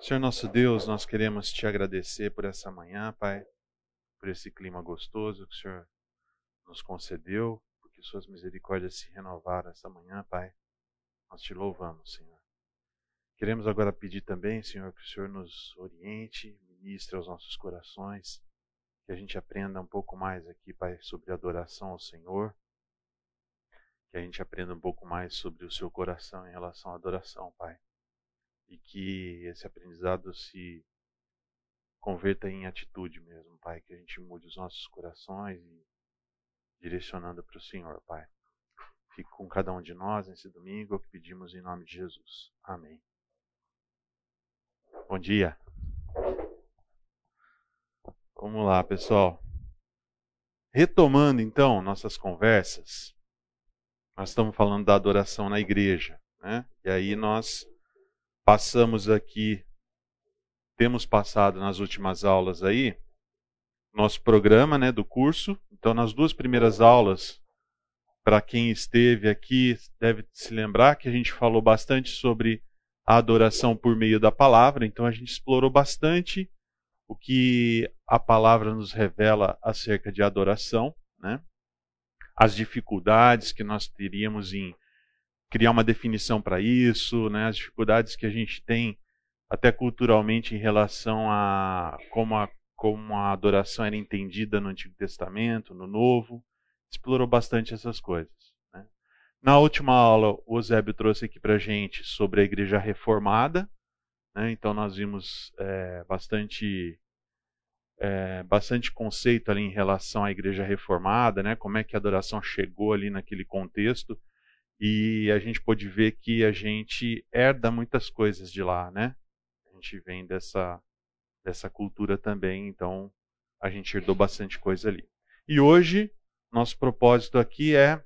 Senhor nosso Deus, nós queremos te agradecer por essa manhã, Pai, por esse clima gostoso que o Senhor nos concedeu, porque Suas misericórdias se renovaram essa manhã, Pai. Nós te louvamos, Senhor. Queremos agora pedir também, Senhor, que o Senhor nos oriente, ministre aos nossos corações, que a gente aprenda um pouco mais aqui, Pai, sobre adoração ao Senhor, que a gente aprenda um pouco mais sobre o seu coração em relação à adoração, Pai e que esse aprendizado se converta em atitude mesmo, Pai, que a gente mude os nossos corações e direcionando para o Senhor, Pai. Fique com cada um de nós nesse domingo, o que pedimos em nome de Jesus. Amém. Bom dia. Vamos lá, pessoal. Retomando então nossas conversas, nós estamos falando da adoração na igreja, né? E aí nós passamos aqui, temos passado nas últimas aulas aí, nosso programa né, do curso. Então, nas duas primeiras aulas, para quem esteve aqui, deve se lembrar que a gente falou bastante sobre a adoração por meio da palavra. Então, a gente explorou bastante o que a palavra nos revela acerca de adoração, né? as dificuldades que nós teríamos em criar uma definição para isso, né? as dificuldades que a gente tem até culturalmente em relação a como a, como a adoração era entendida no Antigo Testamento, no Novo. Explorou bastante essas coisas. Né? Na última aula, o Eusébio trouxe aqui para gente sobre a Igreja Reformada. Né? Então, nós vimos é, bastante é, bastante conceito ali em relação à Igreja Reformada, né? como é que a adoração chegou ali naquele contexto e a gente pôde ver que a gente herda muitas coisas de lá, né? A gente vem dessa, dessa cultura também, então a gente herdou bastante coisa ali. E hoje, nosso propósito aqui é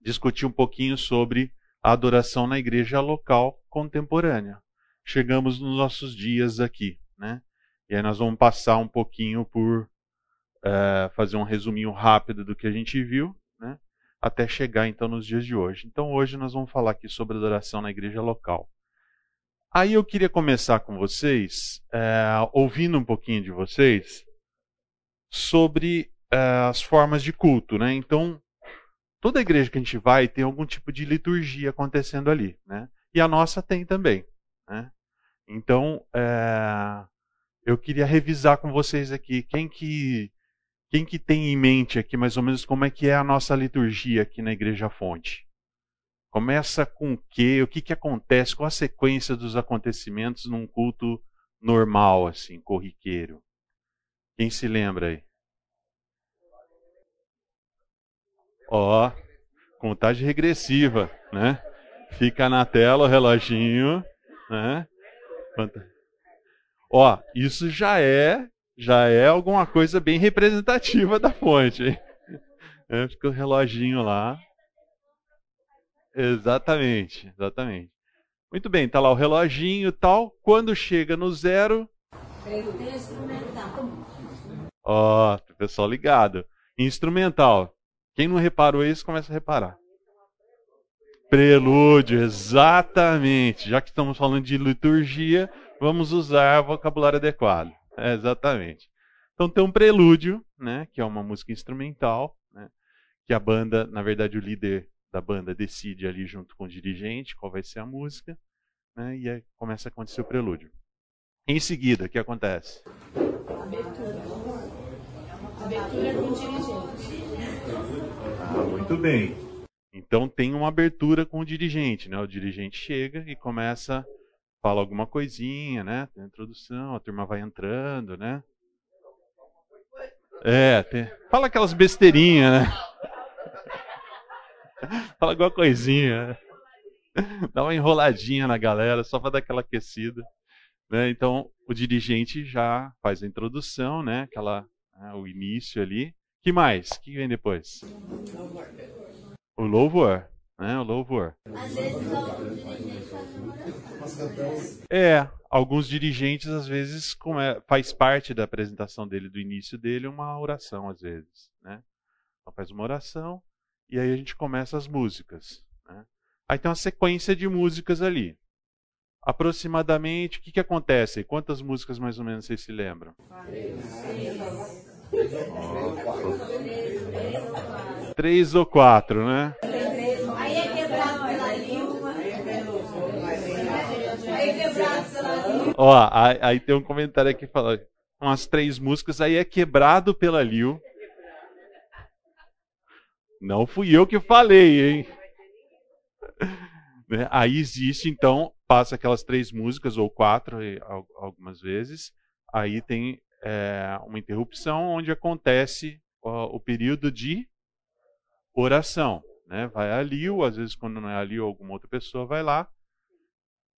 discutir um pouquinho sobre a adoração na igreja local contemporânea. Chegamos nos nossos dias aqui, né? E aí nós vamos passar um pouquinho por uh, fazer um resuminho rápido do que a gente viu até chegar então nos dias de hoje. Então hoje nós vamos falar aqui sobre adoração na igreja local. Aí eu queria começar com vocês, é, ouvindo um pouquinho de vocês, sobre é, as formas de culto, né? Então, toda igreja que a gente vai tem algum tipo de liturgia acontecendo ali, né? E a nossa tem também, né? Então, é, eu queria revisar com vocês aqui quem que quem que tem em mente aqui mais ou menos como é que é a nossa liturgia aqui na Igreja Fonte? Começa com o quê? O que, que acontece? Qual a sequência dos acontecimentos num culto normal, assim, corriqueiro? Quem se lembra aí? Ó, contagem regressiva, né? Fica na tela o reloginho, né? Ó, isso já é já é alguma coisa bem representativa da fonte. É, fica o reloginho lá. Exatamente, exatamente. Muito bem, tá lá o reloginho e tal. Quando chega no zero. Ó, oh, pessoal ligado. Instrumental. Quem não reparou isso, começa a reparar. Prelúdio, exatamente. Já que estamos falando de liturgia, vamos usar vocabulário adequado. É, exatamente. Então tem um prelúdio, né, que é uma música instrumental, né, que a banda, na verdade o líder da banda decide ali junto com o dirigente qual vai ser a música, né, e aí começa a acontecer o prelúdio. Em seguida, o que acontece? Abertura. Abertura com o dirigente. Ah, muito bem. Então tem uma abertura com o dirigente, né? O dirigente chega e começa fala alguma coisinha, né? Tem a introdução, a turma vai entrando, né? É, tem... fala aquelas besteirinhas, né? fala alguma coisinha. Né? Dá uma enroladinha na galera, só para dar aquela aquecida. Né? Então, o dirigente já faz a introdução, né? Aquela, né? o início ali. que mais? O que vem depois? O louvor. Né? O louvor. Às vezes, é, alguns dirigentes às vezes é, faz parte da apresentação dele, do início dele, uma oração às vezes, né? Então faz uma oração e aí a gente começa as músicas. Né? Aí tem uma sequência de músicas ali. Aproximadamente, o que, que acontece? Quantas músicas mais ou menos vocês se lembram? Três ou quatro, né? Aí é quebrado pela língua. Aí é quebrado pela língua. Ó, aí, aí tem um comentário aqui falando umas três músicas, aí é quebrado pela Liu. Não fui eu que falei, hein? Né? Aí existe, então, passa aquelas três músicas, ou quatro, algumas vezes. Aí tem é, uma interrupção onde acontece ó, o período de oração. Né? Vai a Liu, às vezes quando não é a Liu, alguma outra pessoa vai lá.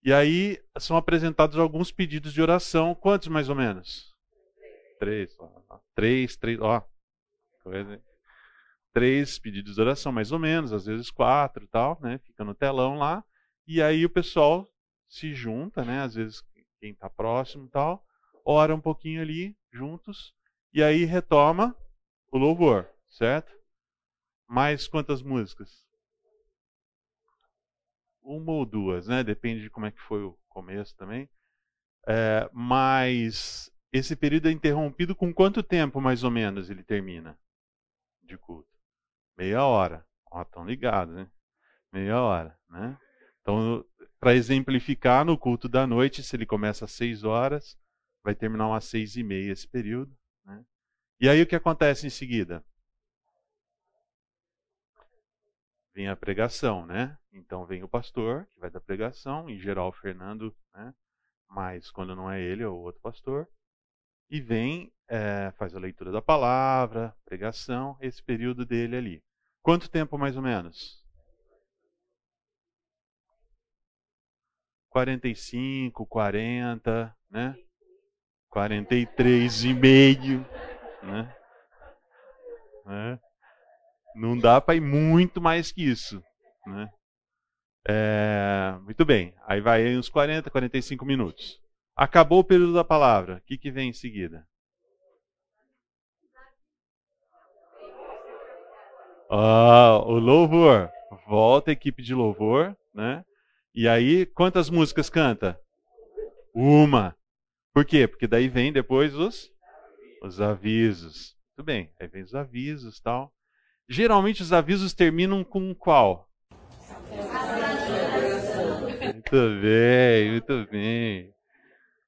E aí são apresentados alguns pedidos de oração. Quantos mais ou menos? Três. Três, três, ó. Três pedidos de oração, mais ou menos, às vezes quatro e tal, né? Fica no telão lá. E aí o pessoal se junta, né? Às vezes quem está próximo e tal, ora um pouquinho ali juntos e aí retoma o louvor, certo? Mais quantas músicas? Uma ou duas, né? Depende de como é que foi o começo também. É, mas esse período é interrompido com quanto tempo, mais ou menos, ele termina de culto? Meia hora. Ó, estão ligados, né? Meia hora, né? Então, para exemplificar, no culto da noite, se ele começa às seis horas, vai terminar às seis e meia esse período. Né? E aí o que acontece em seguida? Vem a pregação, né? Então vem o pastor, que vai dar pregação, em geral o Fernando, né? mas quando não é ele, é o outro pastor. E vem, é, faz a leitura da palavra, pregação, esse período dele ali. Quanto tempo mais ou menos? 45, 40, né? 43 e meio, né? né? Não dá para ir muito mais que isso, né? É, muito bem, aí vai uns 40, 45 minutos. Acabou o período da palavra, o que, que vem em seguida? Ah, o louvor. Volta a equipe de louvor, né? E aí, quantas músicas canta? Uma. Por quê? Porque daí vem depois os, os avisos. Muito bem, aí vem os avisos tal. Geralmente os avisos terminam com qual? Muito bem, muito bem.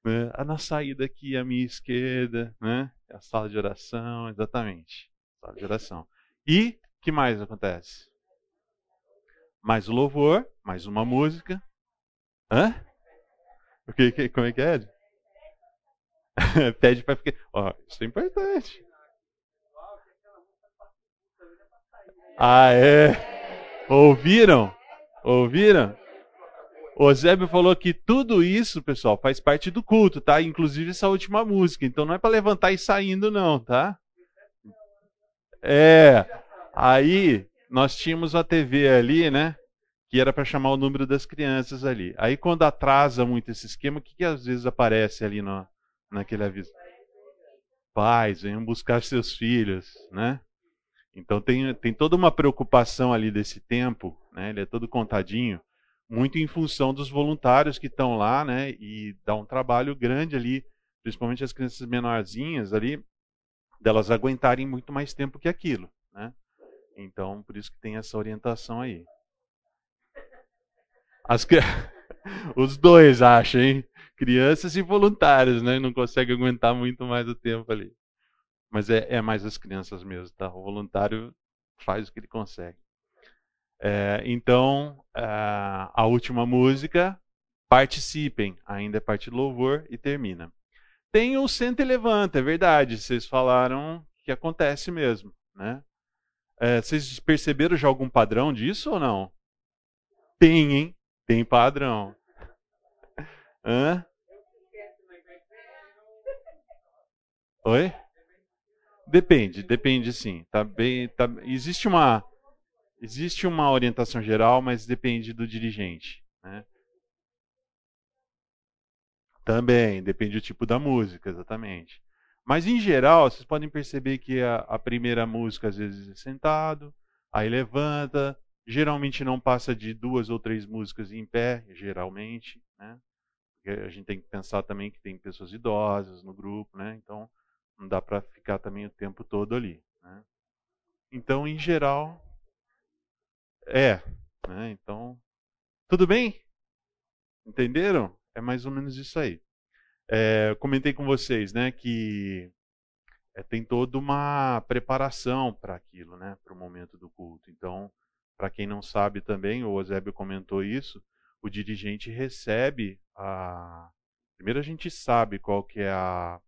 Né? Na saída aqui à minha esquerda, né? É a sala de oração, exatamente. Sala de oração. E que mais acontece? Mais louvor, mais uma música. Hã? O que como é que é? Pede para ficar. Ó, isso é importante. Ah, é? Ouviram? Ouviram? O Zébio falou que tudo isso, pessoal, faz parte do culto, tá? Inclusive essa última música. Então não é para levantar e saindo, não, tá? É. Aí nós tínhamos a TV ali, né? Que era para chamar o número das crianças ali. Aí quando atrasa muito esse esquema, o que, que às vezes aparece ali no, naquele aviso? Pais, venham buscar seus filhos, né? Então tem, tem toda uma preocupação ali desse tempo, né? Ele é todo contadinho, muito em função dos voluntários que estão lá, né? E dá um trabalho grande ali, principalmente as crianças menorzinhas ali, delas aguentarem muito mais tempo que aquilo, né? Então, por isso que tem essa orientação aí. As, os dois acham, hein? Crianças e voluntários, né? Não conseguem aguentar muito mais o tempo ali. Mas é, é mais as crianças mesmo, tá? O voluntário faz o que ele consegue. É, então, a última música, participem, ainda é parte do louvor e termina. Tem o senta e levanta, é verdade, vocês falaram que acontece mesmo, né? É, vocês perceberam já algum padrão disso ou não? Tem, hein? Tem padrão. Hã? Oi? Depende, depende sim. Tá bem, tá, existe uma existe uma orientação geral, mas depende do dirigente, né? Também, depende do tipo da música, exatamente. Mas em geral, vocês podem perceber que a, a primeira música às vezes é sentado, aí levanta, geralmente não passa de duas ou três músicas em pé, geralmente, né? a gente tem que pensar também que tem pessoas idosas no grupo, né? Então não dá para ficar também o tempo todo ali. Né? Então, em geral, é. Né? Então, tudo bem? Entenderam? É mais ou menos isso aí. É, comentei com vocês, né, que é, tem toda uma preparação para aquilo, né, para o momento do culto. Então, para quem não sabe também, o Eusébio comentou isso, o dirigente recebe a. Primeiro a gente sabe qual que é a,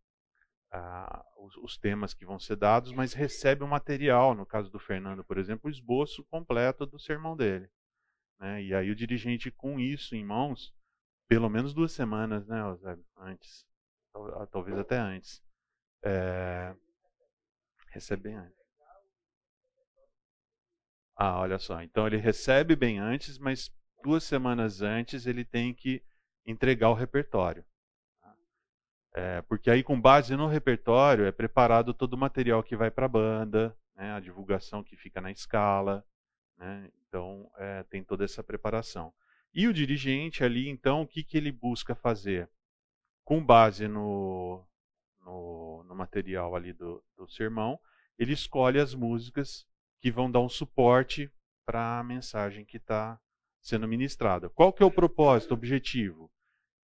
a os, os, temas que vão ser dados, mas recebe o material, no caso do Fernando, por exemplo, o esboço completo do sermão dele. Né? E aí o dirigente, com isso em mãos, pelo menos duas semanas, né, Eusébio? Antes. Ah, talvez até antes. É... Recebe bem antes. Ah, olha só. Então ele recebe bem antes, mas duas semanas antes ele tem que entregar o repertório. É, porque aí, com base no repertório, é preparado todo o material que vai para a banda, né, a divulgação que fica na escala. Né, então, é, tem toda essa preparação. E o dirigente ali, então, o que, que ele busca fazer? Com base no, no, no material ali do, do sermão, ele escolhe as músicas que vão dar um suporte para a mensagem que está sendo ministrada. Qual que é o propósito, o objetivo?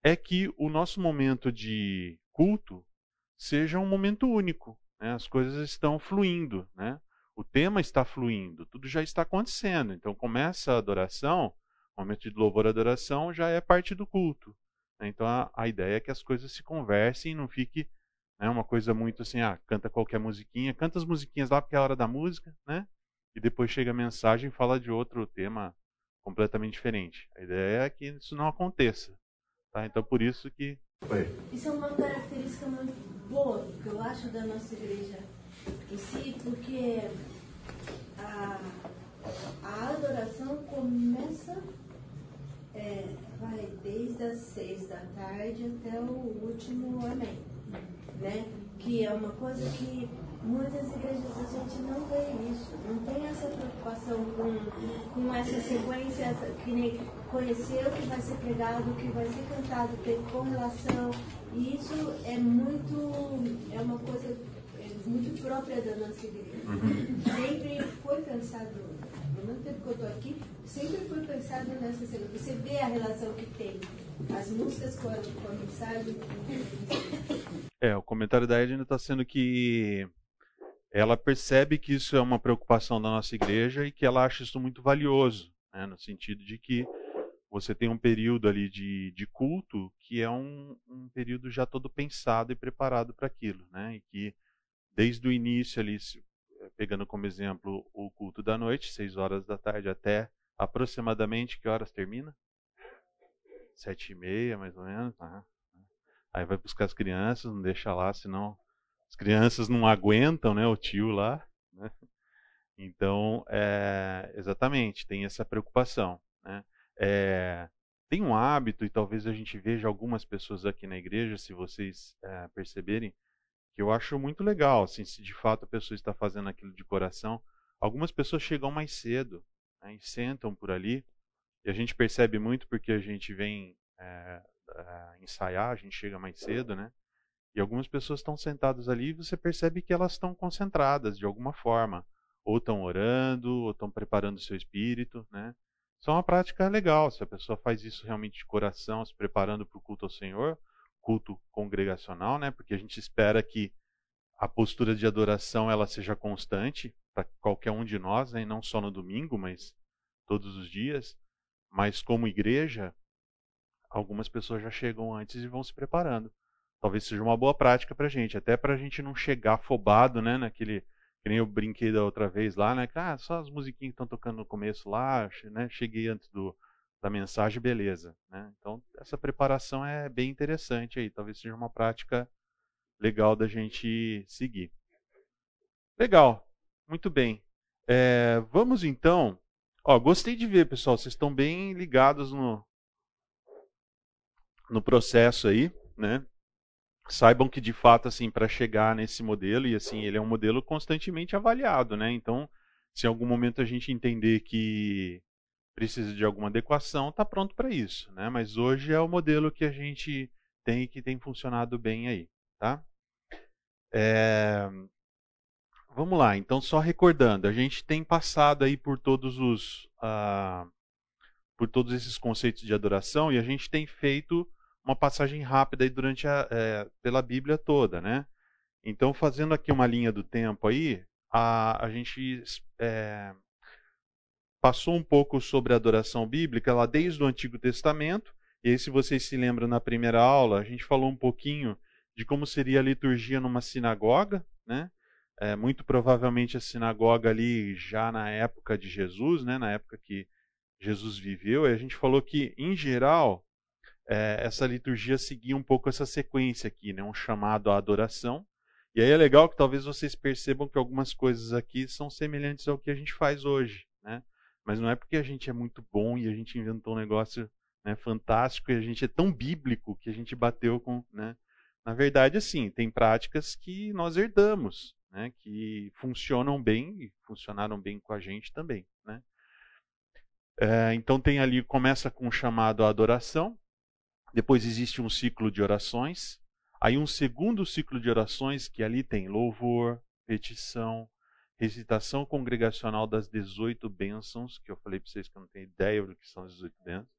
É que o nosso momento de culto seja um momento único. Né? As coisas estão fluindo, né? o tema está fluindo, tudo já está acontecendo. Então começa a adoração, o momento de louvor e adoração já é parte do culto. Né? Então a, a, ideia é que as coisas se conversem e não fique né, uma coisa muito assim, ah, canta qualquer musiquinha, canta as musiquinhas lá porque é a hora da música, né? E depois chega a mensagem e fala de outro tema completamente diferente. A ideia é que isso não aconteça. Tá? Então por isso que. Isso é uma característica muito boa que eu acho da nossa igreja em si, porque a, a adoração começa, é, vai desde as seis da tarde até o último amém. Né? Que é uma coisa que muitas igrejas a gente não vê isso, não tem essa preocupação com, com essa sequência, que nem conhecer o que vai ser pregado, o que vai ser cantado, ter correlação. E isso é muito, é uma coisa muito própria da nossa igreja. Uhum. Sempre foi pensado, no mesmo tempo que eu estou aqui, sempre foi pensado nessa segunda. Você vê a relação que tem as músicas com a, com a mensagem. É, o comentário da Edna está sendo que ela percebe que isso é uma preocupação da nossa igreja e que ela acha isso muito valioso, né, no sentido de que você tem um período ali de, de culto que é um, um período já todo pensado e preparado para aquilo, né, e que desde o início ali, eh, pegando como exemplo o culto da noite, seis horas da tarde até aproximadamente que horas termina? Sete e meia, mais ou menos. Né? Aí vai buscar as crianças, não deixa lá, senão as crianças não aguentam, né? O tio lá. Né? Então, é, exatamente, tem essa preocupação. Né? É, tem um hábito, e talvez a gente veja algumas pessoas aqui na igreja, se vocês é, perceberem, que eu acho muito legal, assim, se de fato a pessoa está fazendo aquilo de coração. Algumas pessoas chegam mais cedo né, e sentam por ali, e a gente percebe muito porque a gente vem é, ensaiar, a gente chega mais cedo, né? E algumas pessoas estão sentadas ali e você percebe que elas estão concentradas de alguma forma. Ou estão orando, ou estão preparando o seu espírito, né? Isso é uma prática legal. Se a pessoa faz isso realmente de coração, se preparando para o culto ao Senhor, culto congregacional, né? Porque a gente espera que a postura de adoração ela seja constante para qualquer um de nós, né? E não só no domingo, mas todos os dias. Mas como igreja, algumas pessoas já chegam antes e vão se preparando. Talvez seja uma boa prática para a gente, até para a gente não chegar afobado, né? Naquele que nem eu brinquei da outra vez lá, né? Ah, só as musiquinhas que estão tocando no começo lá, né? Cheguei antes do, da mensagem, beleza. Né? Então, essa preparação é bem interessante aí. Talvez seja uma prática legal da gente seguir. Legal, muito bem. É, vamos então. Ó, gostei de ver, pessoal. Vocês estão bem ligados no, no processo aí, né? Saibam que de fato, assim, para chegar nesse modelo e assim, ele é um modelo constantemente avaliado, né? Então, se em algum momento a gente entender que precisa de alguma adequação, está pronto para isso, né? Mas hoje é o modelo que a gente tem e que tem funcionado bem aí, tá? É... Vamos lá, então só recordando, a gente tem passado aí por todos os uh, por todos esses conceitos de adoração e a gente tem feito uma passagem rápida aí durante a, é, pela Bíblia toda, né? Então fazendo aqui uma linha do tempo aí, a, a gente é, passou um pouco sobre a adoração bíblica lá desde o Antigo Testamento. E aí, se vocês se lembram na primeira aula, a gente falou um pouquinho de como seria a liturgia numa sinagoga, né? É, muito provavelmente a sinagoga ali já na época de Jesus, né? Na época que Jesus viveu. E a gente falou que, em geral, é, essa liturgia seguia um pouco essa sequência aqui, né? Um chamado à adoração. E aí é legal que talvez vocês percebam que algumas coisas aqui são semelhantes ao que a gente faz hoje, né? Mas não é porque a gente é muito bom e a gente inventou um negócio né, fantástico e a gente é tão bíblico que a gente bateu com. Né? Na verdade, assim, tem práticas que nós herdamos, né, que funcionam bem e funcionaram bem com a gente também. Né? É, então tem ali, começa com o chamado à adoração, depois existe um ciclo de orações, aí um segundo ciclo de orações que ali tem louvor, petição, recitação congregacional das 18 bênçãos, que eu falei para vocês que eu não tenho ideia do que são as 18 bênçãos,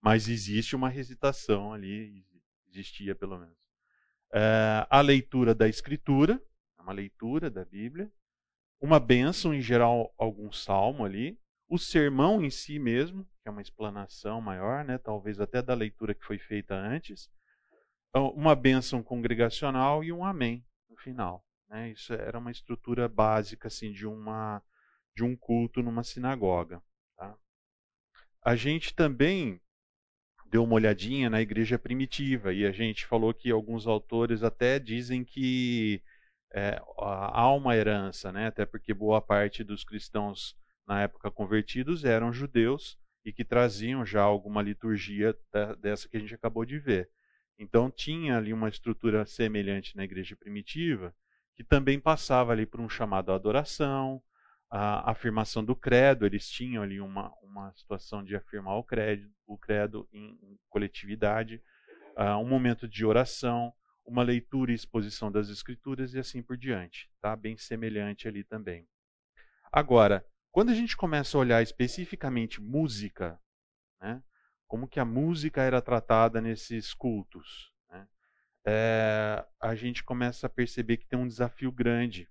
mas existe uma recitação ali, existia pelo menos. É, a leitura da Escritura, uma leitura da Bíblia, uma bênção, em geral, algum salmo ali, o sermão em si mesmo, que é uma explanação maior, né, talvez até da leitura que foi feita antes, então, uma bênção congregacional e um amém no final. Né? Isso era uma estrutura básica assim de uma de um culto numa sinagoga. Tá? A gente também deu uma olhadinha na igreja primitiva e a gente falou que alguns autores até dizem que é, há uma herança, né? até porque boa parte dos cristãos na época convertidos eram judeus e que traziam já alguma liturgia dessa que a gente acabou de ver. Então tinha ali uma estrutura semelhante na igreja primitiva que também passava ali por um chamado à adoração, a afirmação do credo, eles tinham ali uma, uma situação de afirmar o credo, o credo em, em coletividade, uh, um momento de oração, uma leitura e exposição das escrituras e assim por diante, tá? Bem semelhante ali também. Agora, quando a gente começa a olhar especificamente música, né? Como que a música era tratada nesses cultos? é, a gente começa a perceber que tem um desafio grande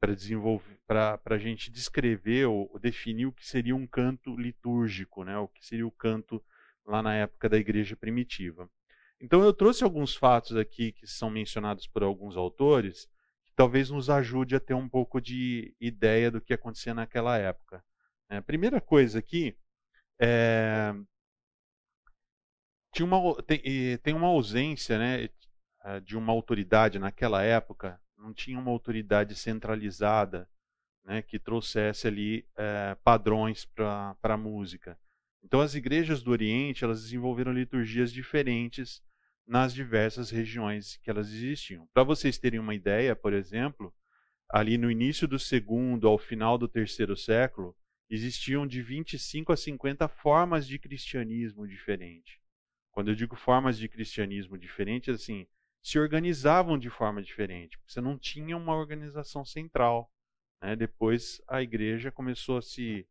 para desenvolver, para a gente descrever ou, definir o que seria um canto litúrgico, né? O que seria o canto lá na época da igreja primitiva. Então eu trouxe alguns fatos aqui que são mencionados por alguns autores talvez nos ajude a ter um pouco de ideia do que acontecia naquela época. É, primeira coisa aqui é, tinha uma, tem, tem uma ausência, né? Eh, de uma autoridade naquela época, não tinha uma autoridade centralizada né, que trouxesse ali é, padrões para a música. Então as igrejas do Oriente elas desenvolveram liturgias diferentes nas diversas regiões que elas existiam. Para vocês terem uma ideia, por exemplo, ali no início do segundo ao final do terceiro século, existiam de 25 a 50 formas de cristianismo diferente. Quando eu digo formas de cristianismo diferentes, assim, se organizavam de forma diferente. Você não tinha uma organização central. Né? Depois a igreja começou a se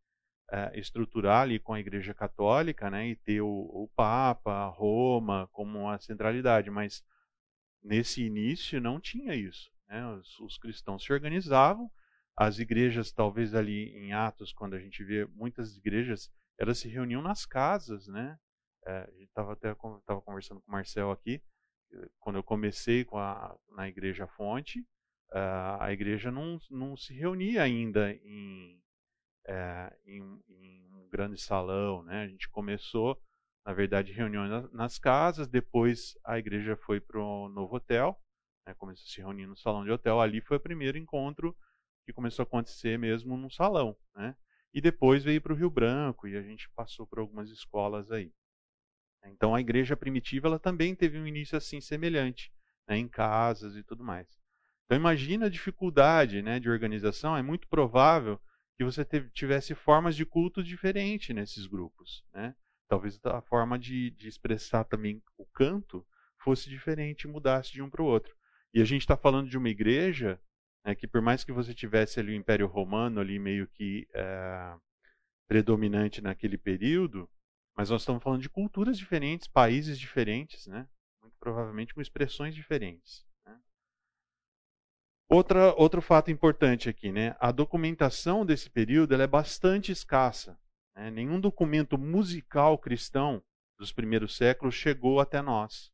uh, estruturar ali com a igreja católica né? e ter o, o Papa, Roma como uma centralidade. Mas nesse início não tinha isso. Né? Os, os cristãos se organizavam. As igrejas, talvez ali em Atos, quando a gente vê muitas igrejas, elas se reuniam nas casas, né? É, a gente estava até tava conversando com o Marcel aqui quando eu comecei com a, na Igreja Fonte, uh, a igreja não, não se reunia ainda em, uh, em, em, um grande salão. Né? A gente começou, na verdade, reuniões nas, casas, depois a igreja foi para o novo hotel, né? começou a se reunir no salão de hotel. Ali foi o primeiro encontro que começou a acontecer mesmo no salão. Né? E depois veio para o Rio Branco e a gente passou por algumas escolas aí. Então a igreja primitiva ela também teve um início assim semelhante, né, em casas e tudo mais. Então imagina a dificuldade né, de organização. É muito provável que você tivesse formas de culto diferentes nesses grupos. Né? Talvez a forma de, de expressar também o canto fosse diferente mudasse de um para o outro. E a gente está falando de uma igreja né, que, por mais que você tivesse ali o Império Romano ali meio que é, predominante naquele período, mas nós estamos falando de culturas diferentes, países diferentes, né? muito provavelmente com expressões diferentes. Outra, outro fato importante aqui, né? a documentação desse período é bastante escassa. Né? Nenhum documento musical cristão dos primeiros séculos chegou até nós.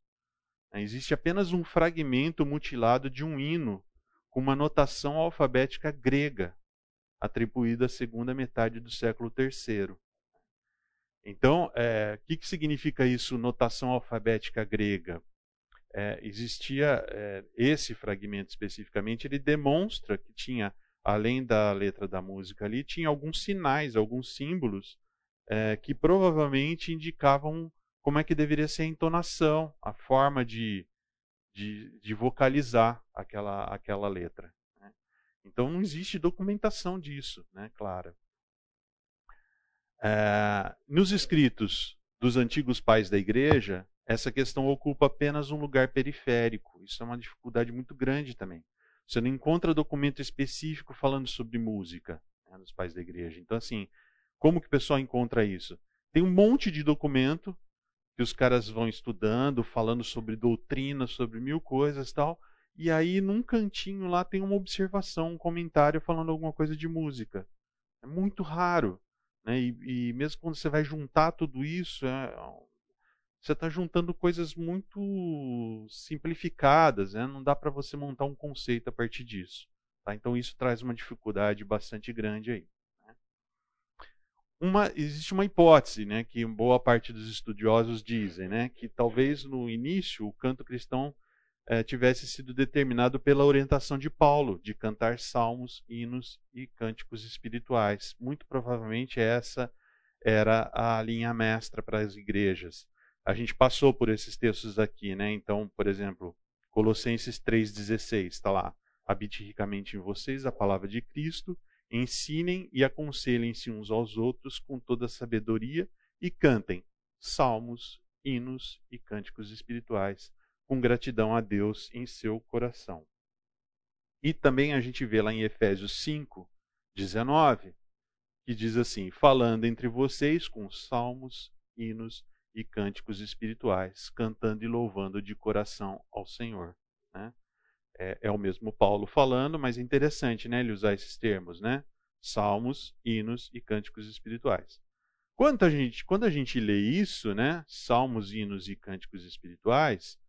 Existe apenas um fragmento mutilado de um hino com uma notação alfabética grega, atribuída à segunda metade do século III. Então, o é, que, que significa isso, notação alfabética grega? É, existia é, esse fragmento especificamente, ele demonstra que tinha, além da letra da música ali, tinha alguns sinais, alguns símbolos é, que provavelmente indicavam como é que deveria ser a entonação, a forma de, de, de vocalizar aquela, aquela letra. Né? Então não existe documentação disso, né, clara. É, nos escritos dos antigos pais da igreja, essa questão ocupa apenas um lugar periférico. Isso é uma dificuldade muito grande também. Você não encontra documento específico falando sobre música né, nos pais da igreja. Então, assim, como que o pessoal encontra isso? Tem um monte de documento que os caras vão estudando, falando sobre doutrina, sobre mil coisas tal. E aí, num cantinho lá, tem uma observação, um comentário falando alguma coisa de música. É muito raro. Né? E, e, mesmo quando você vai juntar tudo isso, é, você está juntando coisas muito simplificadas, né? não dá para você montar um conceito a partir disso. Tá? Então isso traz uma dificuldade bastante grande aí. Né? Uma, existe uma hipótese né, que boa parte dos estudiosos dizem, né, que talvez no início o canto cristão eh, tivesse sido determinado pela orientação de Paulo, de cantar salmos, hinos e cânticos espirituais. Muito provavelmente essa era a linha mestra para as igrejas. A gente passou por esses textos aqui, né? Então, por exemplo, Colossenses 3,16 está lá. Habite ricamente em vocês a palavra de Cristo, ensinem e aconselhem-se uns aos outros com toda sabedoria e cantem salmos, hinos e cânticos espirituais com gratidão a Deus em seu coração. E também a gente vê lá em Efésios 5, 19, que diz assim: falando entre vocês com salmos, hinos e cânticos espirituais, cantando e louvando de coração ao Senhor. Né? É, é, o mesmo Paulo falando, mas é interessante né, ele usar esses termos, né? Salmos, hinos e cânticos espirituais. Quando a gente, quando a gente lê isso, né, salmos, hinos e cânticos espirituais,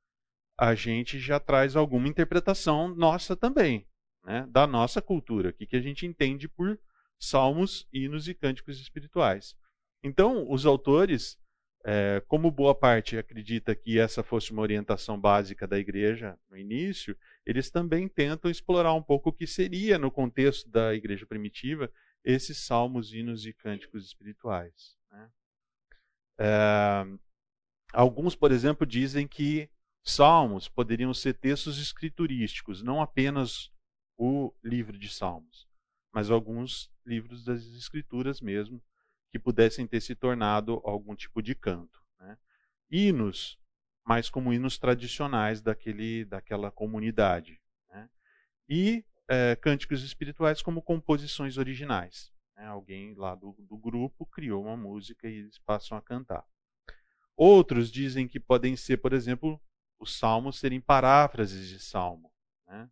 a gente já traz alguma interpretação nossa também, né, da nossa cultura, o que, que a gente entende por salmos, hinos e cânticos espirituais. Então, os autores, é, como boa parte acredita que essa fosse uma orientação básica da igreja no início, eles também tentam explorar um pouco o que seria, no contexto da igreja primitiva, esses salmos, hinos e cânticos espirituais. Né? É, alguns, por exemplo, dizem que Salmos poderiam ser textos escriturísticos, não apenas o livro de Salmos, mas alguns livros das Escrituras mesmo, que pudessem ter se tornado algum tipo de canto. Né? Hinos, mais como hinos tradicionais daquele, daquela comunidade. Né? E é, cânticos espirituais como composições originais. Né? Alguém lá do, do grupo criou uma música e eles passam a cantar. Outros dizem que podem ser, por exemplo, os salmos serem paráfrases de salmo. Né?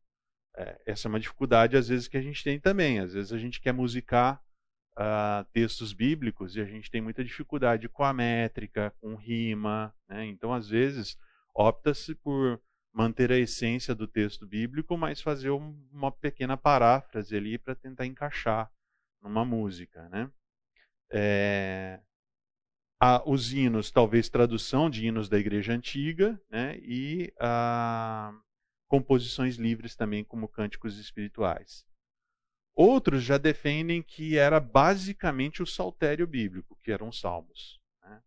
É, essa é uma dificuldade, às vezes, que a gente tem também. Às vezes a gente quer musicar uh, textos bíblicos e a gente tem muita dificuldade com a métrica, com rima. Né? Então, às vezes, opta-se por manter a essência do texto bíblico, mas fazer uma pequena paráfrase ali para tentar encaixar numa música. Né? É, os hinos, talvez tradução de hinos da igreja antiga, né, e a, composições livres também, como cânticos espirituais. Outros já defendem que era basicamente o saltério bíblico, que eram os salmos. Né,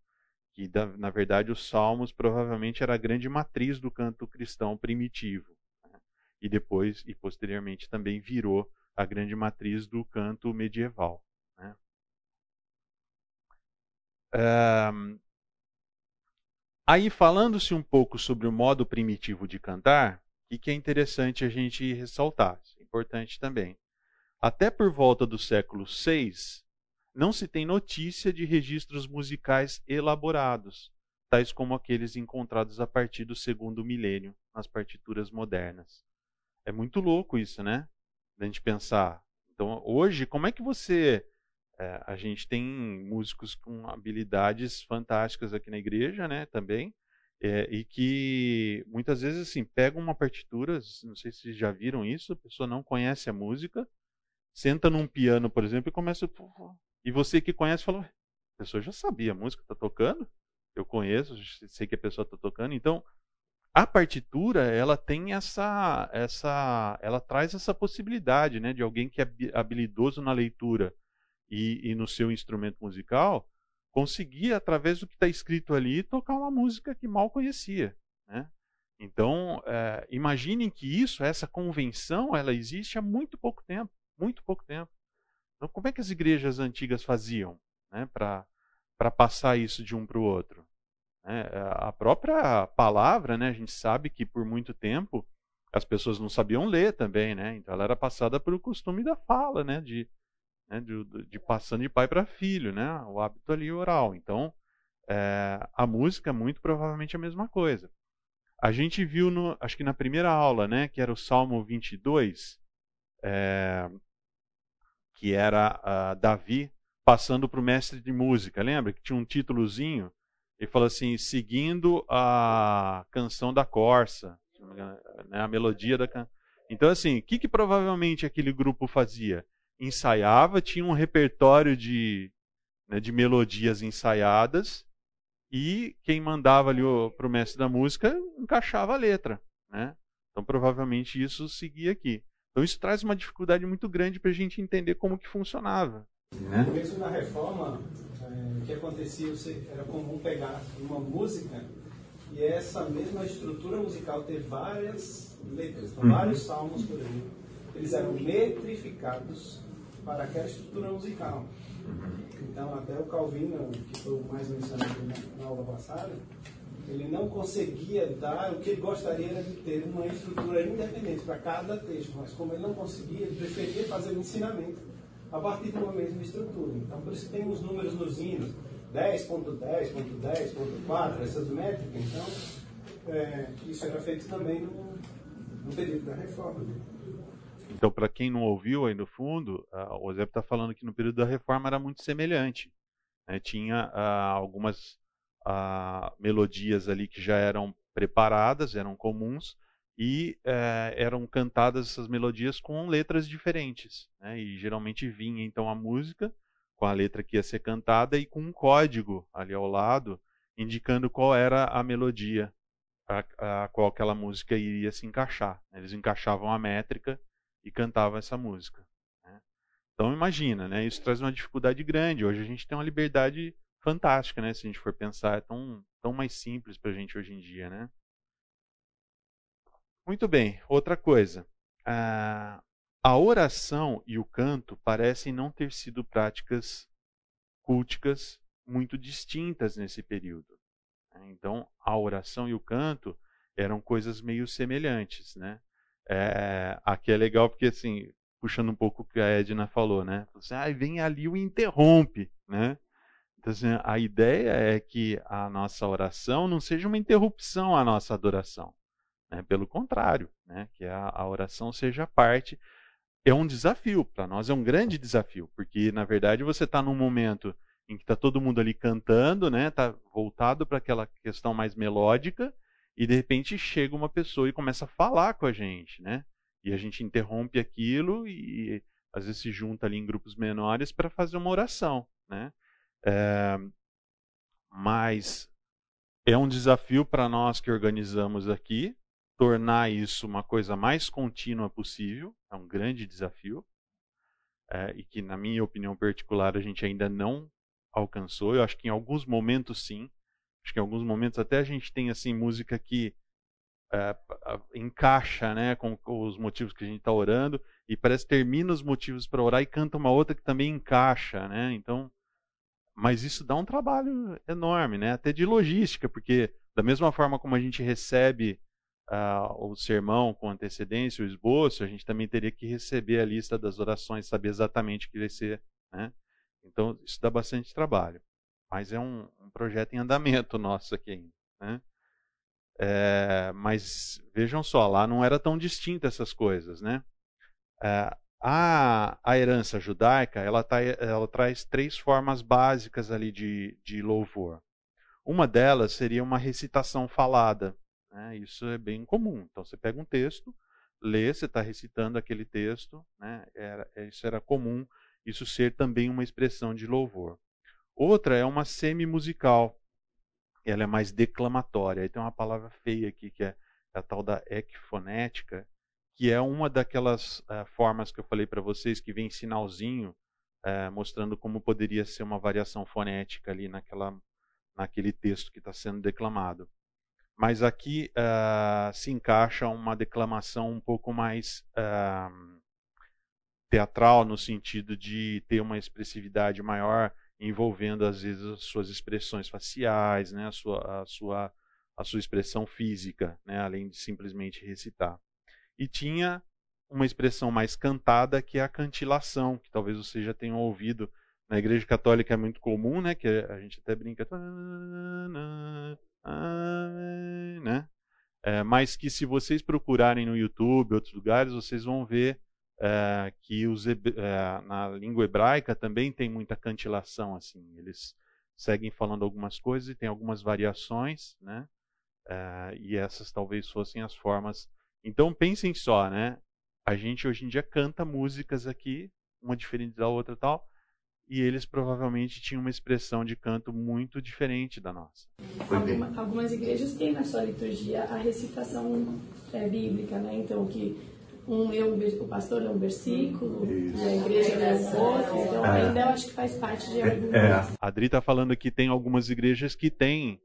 que, na verdade, os salmos provavelmente era a grande matriz do canto cristão primitivo. Né, e depois, e posteriormente, também virou a grande matriz do canto medieval. Né? aí, falando-se um pouco sobre o modo primitivo de cantar, o que é interessante a gente ressaltar, é importante também. Até por volta do século VI, não se tem notícia de registros musicais elaborados, tais como aqueles encontrados a partir do segundo milênio nas partituras modernas. É muito louco isso, né? Da gente pensar. Então, hoje, como é que você. É, a gente tem músicos com habilidades fantásticas aqui na igreja, né? Também. É, e que muitas vezes assim pegam uma partitura, não sei se já viram isso, a pessoa não conhece a música, senta num piano, por exemplo, e começa e você que conhece fala, a pessoa já sabia a música está tocando, eu conheço, sei que a pessoa está tocando, então a partitura ela tem essa essa ela traz essa possibilidade né de alguém que é habilidoso na leitura e, e no seu instrumento musical conseguir através do que está escrito ali tocar uma música que mal conhecia né? Então é, imaginem que isso essa convenção ela existe há muito pouco tempo muito pouco tempo então como é que as igrejas antigas faziam né para passar isso de um para o outro né? A própria palavra, né, a gente sabe que por muito tempo as pessoas não sabiam ler também, né? Então ela era passada pelo costume da fala, né? De, né? de, de passando de pai para filho, né? O hábito ali oral. Então é, a música muito provavelmente é a mesma coisa. A gente viu, no, acho que na primeira aula, né? Que era o Salmo 22, é, que era uh, Davi passando para o mestre de música. Lembra que tinha um títulozinho ele fala assim, seguindo a canção da Corsa, né, a melodia da canção. Então, assim, o que, que provavelmente aquele grupo fazia? Ensaiava, tinha um repertório de, né, de melodias ensaiadas e quem mandava ali para o mestre da música encaixava a letra. Né? Então, provavelmente isso seguia aqui. Então, isso traz uma dificuldade muito grande para a gente entender como que funcionava. Né? No começo da reforma, é, o que acontecia, era comum pegar uma música e essa mesma estrutura musical ter várias letras, então, uhum. vários salmos por aí. Eles eram metrificados para aquela estrutura musical. Então, até o Calvino, que foi o mais mencionado na, na aula passada, ele não conseguia dar, o que ele gostaria era de ter uma estrutura independente para cada texto, mas como ele não conseguia, ele preferia fazer o ensinamento a partir de uma mesma estrutura. Então, por isso tem os números nos hinos, 10.10.10.4, essas métricas. Então, é, isso era feito também no, no período da reforma. Né? Então, para quem não ouviu aí no fundo, o Zé está falando que no período da reforma era muito semelhante. Né? Tinha uh, algumas uh, melodias ali que já eram preparadas, eram comuns, e é, eram cantadas essas melodias com letras diferentes. Né? E geralmente vinha então a música com a letra que ia ser cantada e com um código ali ao lado indicando qual era a melodia a, a qual aquela música iria se encaixar. Eles encaixavam a métrica e cantavam essa música. Né? Então imagina, né? isso traz uma dificuldade grande. Hoje a gente tem uma liberdade fantástica, né? se a gente for pensar, é tão, tão mais simples para a gente hoje em dia. Né? Muito bem, outra coisa. A, a oração e o canto parecem não ter sido práticas culticas muito distintas nesse período. Né? Então, a oração e o canto eram coisas meio semelhantes, né? É, aqui é legal porque, assim, puxando um pouco o que a Edna falou, né? Você, ah, vem ali o interrompe, né? Então, assim, a ideia é que a nossa oração não seja uma interrupção à nossa adoração. Né? Pelo contrário, né? que a, a oração seja parte. É um desafio, para nós é um grande desafio, porque na verdade você está num momento em que está todo mundo ali cantando, né? Está voltado para aquela questão mais melódica, e de repente chega uma pessoa e começa a falar com a gente, né? E a gente interrompe aquilo e às vezes se junta ali em grupos menores para fazer uma oração, né? É, mas é um desafio para nós que organizamos aqui, tornar isso uma coisa mais contínua possível, é um grande desafio, é, e que, na minha opinião particular, a gente ainda não alcançou. Eu acho que em alguns momentos, sim. Acho que em alguns momentos até a gente tem assim música que é, encaixa né, com, com, os motivos que a gente está orando, e parece que termina os motivos para orar e canta uma outra que também encaixa, né? Então, mas isso dá um trabalho enorme, né? Até de logística, porque da mesma forma como a gente recebe uh, o sermão com antecedência, o esboço, a gente também teria que receber a lista das orações, saber exatamente o que vai ser, né? Então, isso dá bastante trabalho. Mas é um, um projeto em andamento nosso aqui ainda, né? É, mas vejam só, lá não era tão distinta essas coisas, né? É, a, a herança judaica, ela, tá, ela traz três formas básicas ali de, de louvor. Uma delas seria uma recitação falada. Né? Isso é bem comum. Então você pega um texto, lê, você está recitando aquele texto. Né? Era, isso era comum, isso ser também uma expressão de louvor. Outra é uma semi-musical. Ela é mais declamatória. Aí tem uma palavra feia aqui, que é a tal da equifonética, que é uma daquelas uh, formas que eu falei para vocês, que vem sinalzinho, uh, mostrando como poderia ser uma variação fonética ali naquela, naquele texto que está sendo declamado. Mas aqui uh, se encaixa uma declamação um pouco mais teatral, no sentido de ter uma expressividade maior, envolvendo às vezes as suas expressões faciais, né, a, sua, a, sua, a sua expressão física, né, além de simplesmente recitar e tinha uma expressão mais cantada que é a cantilação, que talvez vocês já tenham ouvido na Igreja Católica é muito comum, né? Que a gente até brinca, né? É, mas que se vocês procurarem no YouTube, outros lugares, vocês vão ver é, que os, é, na língua hebraica também tem muita cantilação, assim. Eles seguem falando algumas coisas e tem algumas variações, né? É, e essas talvez fossem as formas então pensem só, né? A gente hoje em dia canta músicas aqui, uma diferente da outra tal, e eles provavelmente tinham uma expressão de canto muito diferente da nossa. Alguma, algumas igrejas têm na sua liturgia a recitação é, bíblica, né? Então que um lê um, o pastor lê um versículo Isso. e a igreja lê um outro. Então é. ainda eu acho que faz parte de algumas. É. A Adri está falando que tem algumas igrejas que têm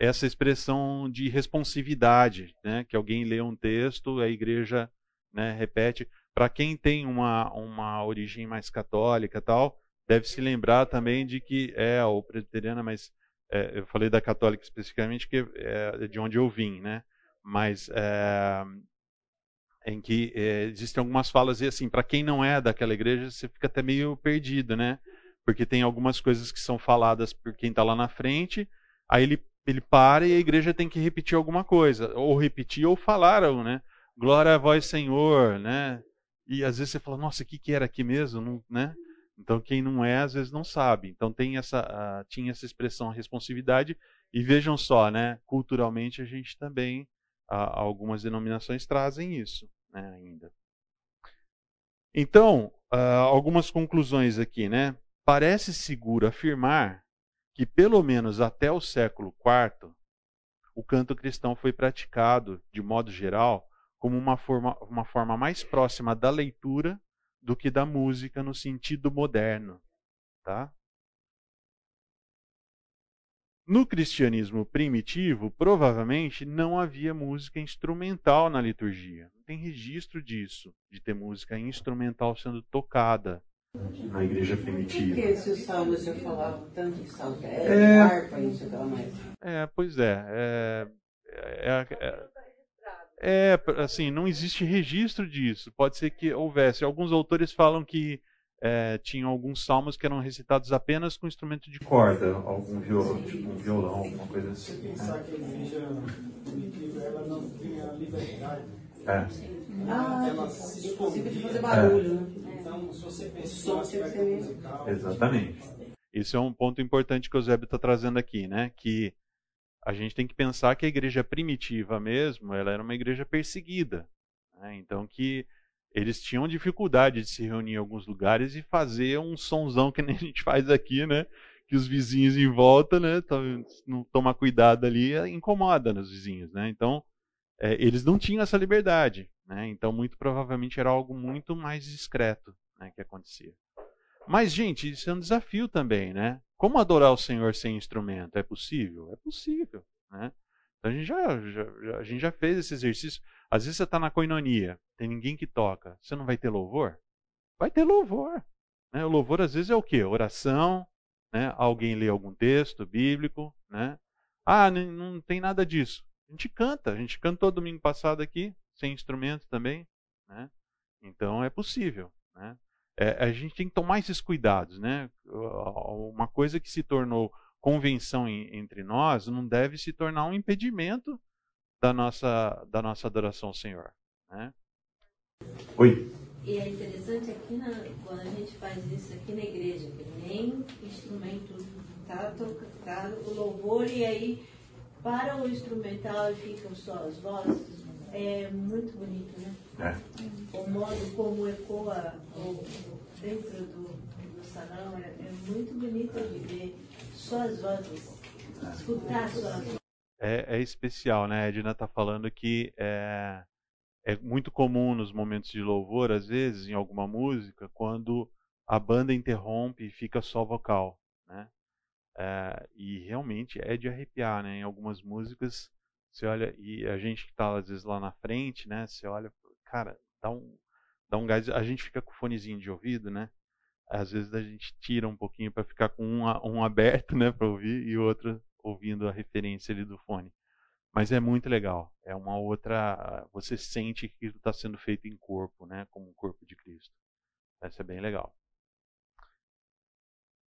essa expressão de responsividade, né? que alguém lê um texto, a igreja né, repete. Para quem tem uma, uma origem mais católica tal, deve se lembrar também de que é o presbiteriana, mas é, eu falei da católica especificamente que é de onde eu vim, né? Mas é, em que é, existem algumas falas e assim, para quem não é daquela igreja, você fica até meio perdido, né? Porque tem algumas coisas que são faladas por quem está lá na frente, aí ele ele para e a igreja tem que repetir alguma coisa, ou repetir ou falar, né? Glória a vós, Senhor, né? E às vezes você fala, nossa, o que, que era aqui mesmo, não, né? Então quem não é, às vezes não sabe. Então tem essa, tinha essa expressão responsividade e vejam só, né? Culturalmente a gente também, algumas denominações trazem isso, né? Ainda. Então, uh, algumas conclusões aqui, né? Parece seguro afirmar que pelo menos até o século IV, o canto cristão foi praticado, de modo geral, como uma forma, uma forma mais próxima da leitura do que da música no sentido moderno. Tá? No cristianismo primitivo, provavelmente não havia música instrumental na liturgia. Não tem registro disso, de ter música instrumental sendo tocada na igreja primitiva. Por que se os salmos eu falava tanto de salmos? É, é harpa e sei lá mais. É, pois é. É, é, é, é, assim, não existe registro disso. Pode ser que houvesse. Alguns autores falam que é, tinham alguns salmos que eram recitados apenas com instrumento de corda, algum violão, tipo um violão, alguma coisa assim. Pensar que a igreja primitiva ela não tinha liberdade. É. Ah, ela se escondia. de fazer barulho, né? Então, se você pensar no aspecto musical... Exatamente. Isso é um ponto importante que o Zébio está trazendo aqui, né? Que a gente tem que pensar que a igreja primitiva mesmo, ela era uma igreja perseguida. Né? Então que eles tinham dificuldade de se reunir em alguns lugares e fazer um sonzão que nem a gente faz aqui, né? Que os vizinhos em volta, né? Não tomar cuidado ali, incomoda nos vizinhos, né? Então é, eles não tinham essa liberdade. Né? Então, muito provavelmente era algo muito mais discreto né, que acontecia. Mas, gente, isso é um desafio também, né? Como adorar o Senhor sem instrumento? É possível? É possível, né? Então, a gente já, já, a gente já fez esse exercício. Às vezes você está na coinonia, tem ninguém que toca. Você não vai ter louvor? Vai ter louvor. Né? O louvor às vezes é o quê? Oração, né? alguém lê algum texto bíblico. Né? Ah, não tem nada disso. A gente canta, a gente cantou domingo passado aqui, sem instrumento também. Né? Então é possível. Né? É, a gente tem que tomar esses cuidados. Né? Uma coisa que se tornou convenção em, entre nós não deve se tornar um impedimento da nossa, da nossa adoração ao Senhor. Né? Oi. E é interessante aqui na, quando a gente faz isso aqui na igreja, que nem instrumento está tocado, o louvor e aí para o instrumental e ficam só as vozes, é muito bonito, né? É. O modo como ecoa o, dentro do, do salão é, é, muito bonito de ver só as vozes, escutar só as vozes. É, é especial, né? A Edna está falando que é, é muito comum nos momentos de louvor, às vezes, em alguma música, quando a banda interrompe e fica só vocal, né? É, e realmente é de arrepiar, né? Em algumas músicas, você olha, e a gente que está às vezes lá na frente, né? Você olha, cara, dá um, dá um gás. A gente fica com o fonezinho de ouvido, né? Às vezes a gente tira um pouquinho para ficar com um, um aberto, né? Para ouvir, e outro ouvindo a referência ali do fone. Mas é muito legal. É uma outra. Você sente que está sendo feito em corpo, né? Como o corpo de Cristo. Essa é bem legal.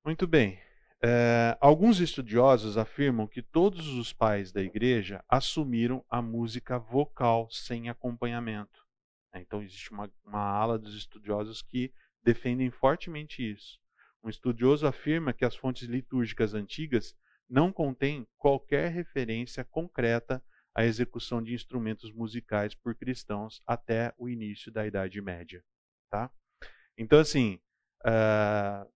Muito bem. É, alguns estudiosos afirmam que todos os pais da igreja assumiram a música vocal sem acompanhamento. É, então, existe uma, uma ala dos estudiosos que defendem fortemente isso. Um estudioso afirma que as fontes litúrgicas antigas não contêm qualquer referência concreta à execução de instrumentos musicais por cristãos até o início da Idade Média. Tá? Então, assim, uh,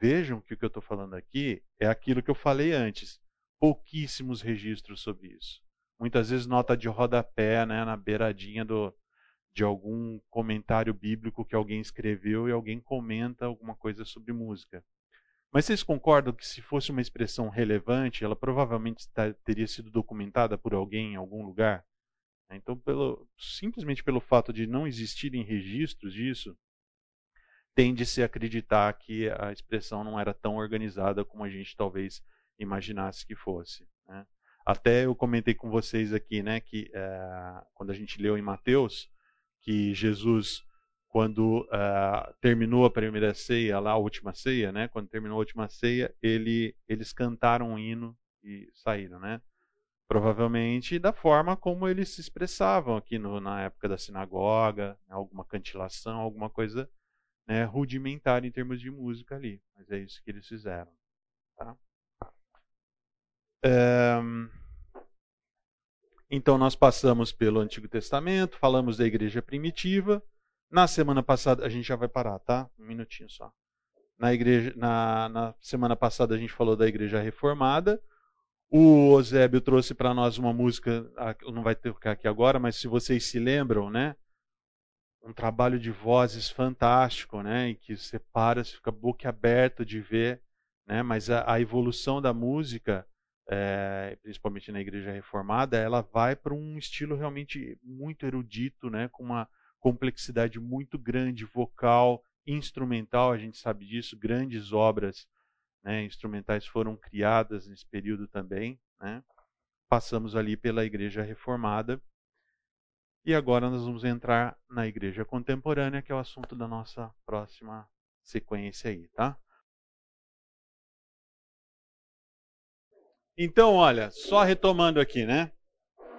Vejam que o que eu estou falando aqui é aquilo que eu falei antes. Pouquíssimos registros sobre isso. Muitas vezes nota de rodapé, né, na beiradinha do, de algum comentário bíblico que alguém escreveu e alguém comenta alguma coisa sobre música. Mas vocês concordam que se fosse uma expressão relevante, ela provavelmente teria sido documentada por alguém em algum lugar? Então, pelo, simplesmente pelo fato de não existirem registros disso, tende-se a acreditar que a expressão não era tão organizada como a gente talvez imaginasse que fosse. Né? Até eu comentei com vocês aqui, né, que é, quando a gente leu em Mateus, que Jesus, quando é, terminou a primeira ceia, lá a última ceia, né, quando terminou a última ceia, ele, eles cantaram um hino e saíram, né? Provavelmente da forma como eles se expressavam aqui no, na época da sinagoga, alguma cantilação, alguma coisa né, rudimentar em termos de música ali. Mas é isso que eles fizeram. Tá? É... Então nós passamos pelo Antigo Testamento, falamos da igreja primitiva. Na semana passada, a gente já vai parar, tá? Um minutinho só. Na, igreja, na, na semana passada a gente falou da igreja reformada. O Osébio trouxe para nós uma música, não vai tocar aqui agora, mas se vocês se lembram, né? Um trabalho de vozes fantástico, né? E que você para, você fica boca aberta de ver, né? Mas a, a evolução da música, é, principalmente na Igreja Reformada, ela vai para um estilo realmente muito erudito, né? Com uma complexidade muito grande, vocal, instrumental. A gente sabe disso. Grandes obras né, instrumentais foram criadas nesse período também, né? Passamos ali pela Igreja Reformada e agora nós vamos entrar na igreja contemporânea, que é o assunto da nossa próxima sequência aí, tá? Então, olha, só retomando aqui, né?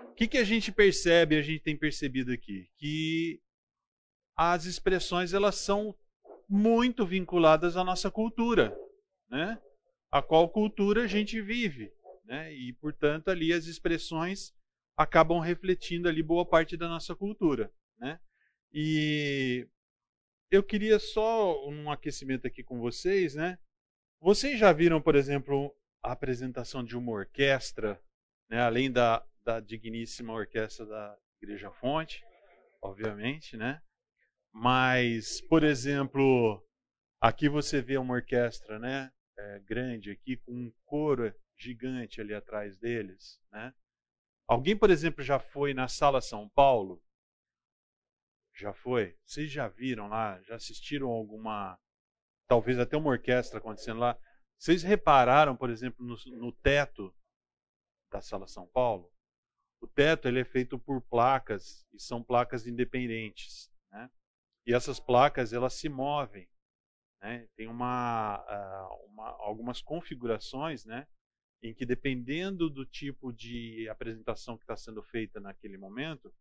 O que, que a gente percebe, a gente tem percebido aqui? Que as expressões elas são muito vinculadas à nossa cultura, né? A qual cultura a gente vive, né? E portanto ali as expressões acabam refletindo ali boa parte da nossa cultura, né? E eu queria só um aquecimento aqui com vocês, né? Vocês já viram, por exemplo, a apresentação de uma orquestra, né? Além da, da digníssima orquestra da Igreja Fonte, obviamente, né? Mas, por exemplo, aqui você vê uma orquestra, né? É, grande aqui com um coro gigante ali atrás deles, né? Alguém, por exemplo, já foi na Sala São Paulo? Já foi? Vocês já viram lá? Já assistiram alguma. Talvez até uma orquestra acontecendo lá? Vocês repararam, por exemplo, no, no teto da Sala São Paulo? O teto ele é feito por placas e são placas independentes, né? E essas placas elas se movem, né? Tem uma, uh, uma, algumas configurações, né? Em que dependendo do tipo de apresentação que está sendo feita naquele momento,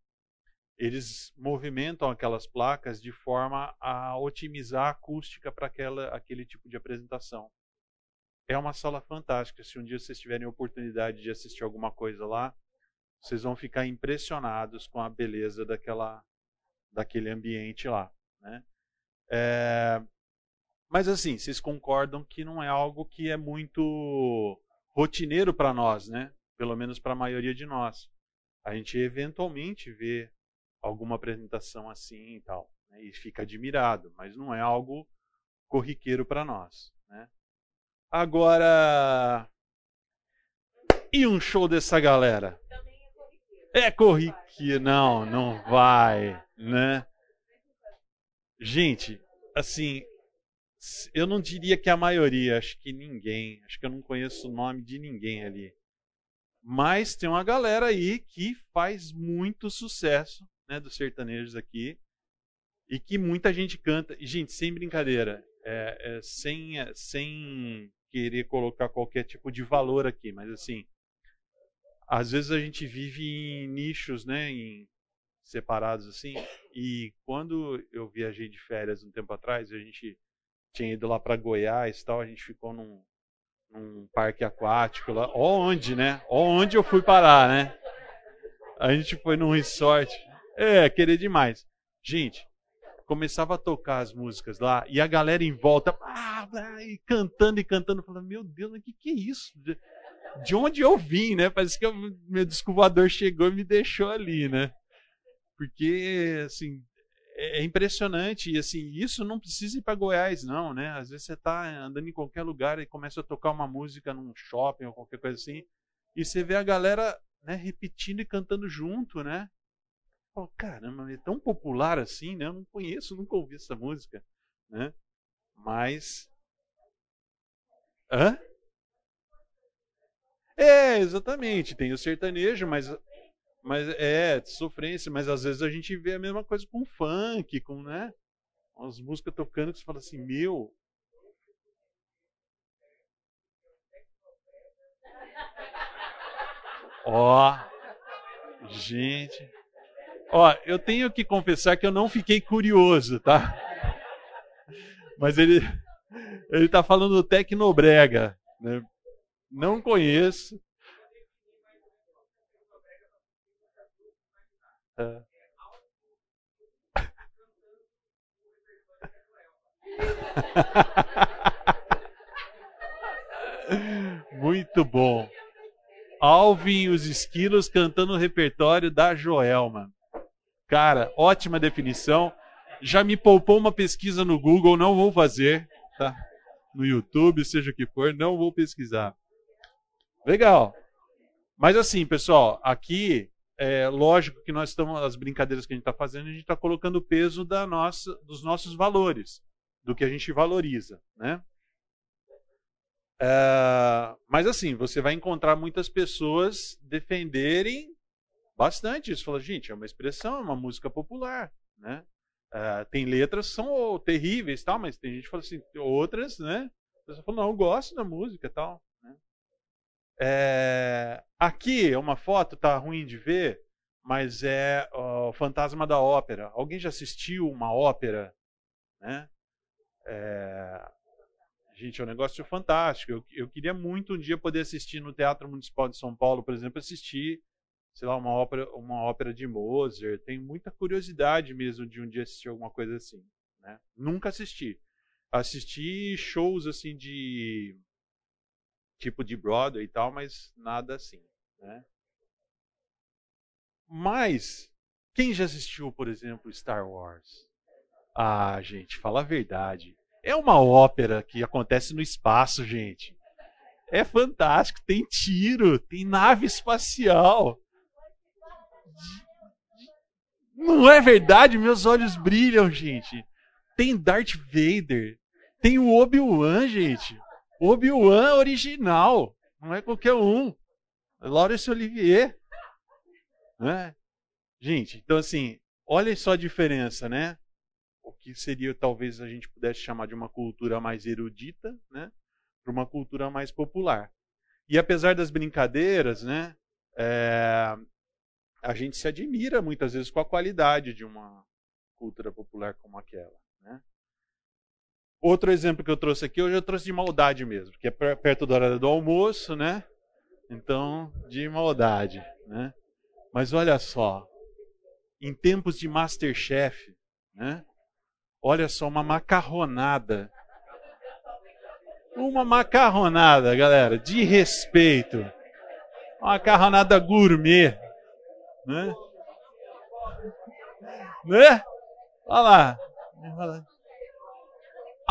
eles movimentam aquelas placas de forma a otimizar a acústica para aquele tipo de apresentação. É uma sala fantástica. Se um dia vocês tiverem oportunidade de assistir alguma coisa lá, vocês vão ficar impressionados com a beleza daquela, daquele ambiente lá. Né? É, mas assim, vocês concordam que não é algo que é muito rotineiro para nós, né? Pelo menos para a maioria de nós. A gente eventualmente vê alguma apresentação assim e tal, né? e fica admirado, mas não é algo corriqueiro para nós. Né? Agora, e um show dessa galera? É corriqueiro, não, não vai, né? Gente, assim, eu não diria que a maioria, acho que ninguém, acho que eu não conheço o nome de ninguém ali. Mas tem uma galera aí que faz muito sucesso, né, dos sertanejos aqui, e que muita gente canta. E, gente, sem brincadeira, é, é, sem, sem querer colocar qualquer tipo de valor aqui, mas assim, às vezes a gente vive em nichos, né, em separados assim. E quando eu viajei de férias um tempo atrás, a gente tinha ido lá para Goiás, tal, a gente ficou num, num parque aquático lá, onde, né? Onde eu fui parar, né? A gente foi num resort. É, querer demais. Gente, começava a tocar as músicas lá e a galera em volta, ah, e cantando e cantando, falando, meu Deus, o que, que é isso? De onde eu vim, né? Parece que o meu descovador chegou e me deixou ali, né? Porque, assim, é, é impressionante. E, assim, isso não precisa ir para Goiás, não, né? Às vezes você está andando em qualquer lugar e começa a tocar uma música num shopping ou qualquer coisa assim, e você vê a galera né, repetindo e cantando junto, né? Oh, caramba, é tão popular assim, né? Eu não conheço, nunca ouvi essa música, né? Mas... Hã? É, exatamente. Tem o sertanejo, mas, mas é sofrência. Mas às vezes a gente vê a mesma coisa com funk, com né, umas músicas tocando que você fala assim, meu. Ó, gente. Ó, eu tenho que confessar que eu não fiquei curioso, tá? Mas ele ele tá falando do Tecnobrega, né? Não conheço. Muito bom. Alvin e os esquilos cantando o repertório da Joelma. Cara, ótima definição. Já me poupou uma pesquisa no Google, não vou fazer, tá? No YouTube, seja o que for, não vou pesquisar. Legal. Mas assim, pessoal, aqui é lógico que nós estamos, as brincadeiras que a gente está fazendo, a gente está colocando o peso da nossa, dos nossos valores, do que a gente valoriza, né? É, mas assim, você vai encontrar muitas pessoas defenderem bastante isso. Fala, gente, é uma expressão, é uma música popular, né? É, tem letras que são terríveis, tal, mas tem gente que fala assim, outras, né? A pessoa fala, não, eu gosto da música, tal. É, aqui é uma foto, tá ruim de ver, mas é o Fantasma da Ópera. Alguém já assistiu uma ópera? Né? É, gente, é um negócio fantástico. Eu, eu, queria muito um dia poder assistir no Teatro Municipal de São Paulo, por exemplo, assistir, sei lá, uma ópera, uma ópera de Mozart. Tenho muita curiosidade mesmo de um dia assistir alguma coisa assim. Né? Nunca assisti. Assisti shows assim de tipo de Broadway e tal, mas nada assim, né? Mas quem já assistiu, por exemplo, Star Wars? Ah, gente, fala a verdade. É uma ópera que acontece no espaço, gente. É fantástico, tem tiro, tem nave espacial. Não é verdade? Meus olhos brilham, gente. Tem Darth Vader. Tem o Obi-Wan, gente. Obi-Wan original. Não é qualquer um. Laurence Olivier. Né? Gente, então assim, olha só a diferença, né? O que seria talvez a gente pudesse chamar de uma cultura mais erudita, né? Para uma cultura mais popular. E apesar das brincadeiras, né? É, a gente se admira muitas vezes com a qualidade de uma cultura popular como aquela. Né? Outro exemplo que eu trouxe aqui, hoje eu trouxe de maldade mesmo, que é perto da hora do almoço, né? Então, de maldade, né? Mas olha só, em tempos de Masterchef, né? Olha só, uma macarronada. Uma macarronada, galera, de respeito. Uma macarronada gourmet, né? Né? Olha lá.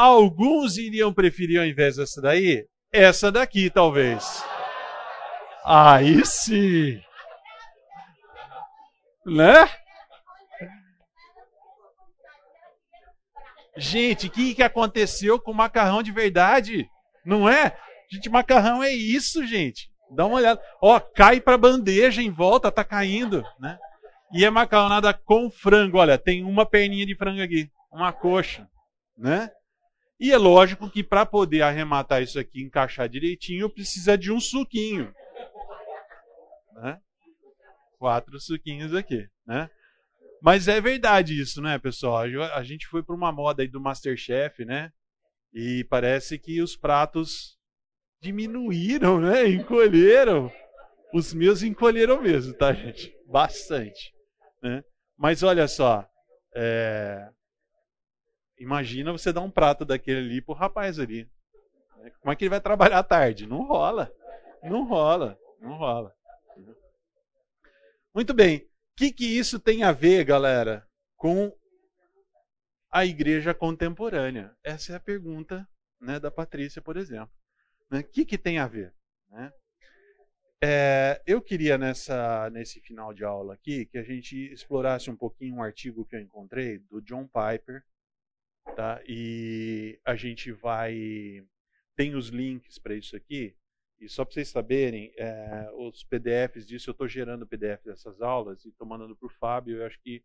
Alguns iriam preferir ao invés dessa daí, essa daqui talvez. Aí sim. Né? Gente, o que, que aconteceu com o macarrão de verdade? Não é? Gente, macarrão é isso, gente. Dá uma olhada. Ó, cai para bandeja em volta, tá caindo, né? E é macarronada com frango. Olha, tem uma perninha de frango aqui, uma coxa, né? E é lógico que para poder arrematar isso aqui, encaixar direitinho, precisa de um suquinho. Né? Quatro suquinhos aqui, né? Mas é verdade isso, né, pessoal? A gente foi para uma moda aí do Masterchef, né? E parece que os pratos diminuíram, né? Encolheram. Os meus encolheram mesmo, tá, gente? Bastante. Né? Mas olha só, é... imagina você dar um prato daquele ali pro rapaz ali. Como é que ele vai trabalhar à tarde? Não rola. Não rola. Não rola. Muito bem. O que, que isso tem a ver, galera, com a igreja contemporânea? Essa é a pergunta né, da Patrícia, por exemplo. O né? que, que tem a ver? Né? É, eu queria nessa, nesse final de aula aqui que a gente explorasse um pouquinho um artigo que eu encontrei do John Piper, tá? E a gente vai tem os links para isso aqui. E só para vocês saberem, é, os PDFs disso eu estou gerando PDF dessas aulas e estou mandando para o Fábio. Eu acho que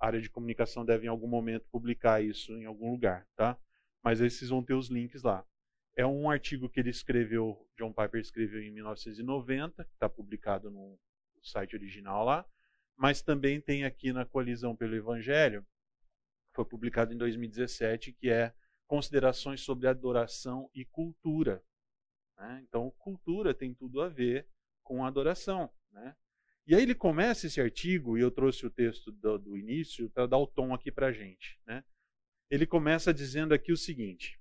a área de comunicação deve em algum momento publicar isso em algum lugar, tá? Mas esses vão ter os links lá. É um artigo que ele escreveu, John Piper escreveu em 1990, que está publicado no site original lá, mas também tem aqui na Coalizão pelo Evangelho, foi publicado em 2017, que é Considerações sobre Adoração e Cultura. Né? Então, cultura tem tudo a ver com adoração. Né? E aí ele começa esse artigo, e eu trouxe o texto do, do início para dar o tom aqui para a gente. Né? Ele começa dizendo aqui o seguinte: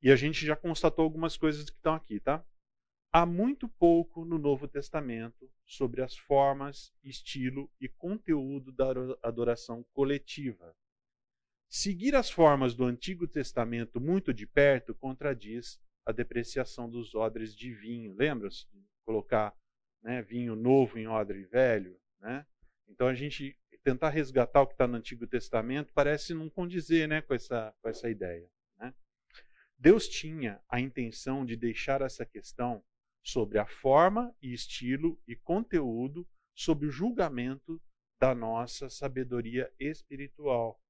e a gente já constatou algumas coisas que estão aqui, tá? Há muito pouco no Novo Testamento sobre as formas, estilo e conteúdo da adoração coletiva. Seguir as formas do Antigo Testamento muito de perto contradiz a depreciação dos odres de vinho. Lembra-se de colocar né, vinho novo em odre velho? Né? Então a gente tentar resgatar o que está no Antigo Testamento parece não condizer né, com, essa, com essa ideia. Deus tinha a intenção de deixar essa questão sobre a forma e estilo e conteúdo sob o julgamento da nossa sabedoria espiritual.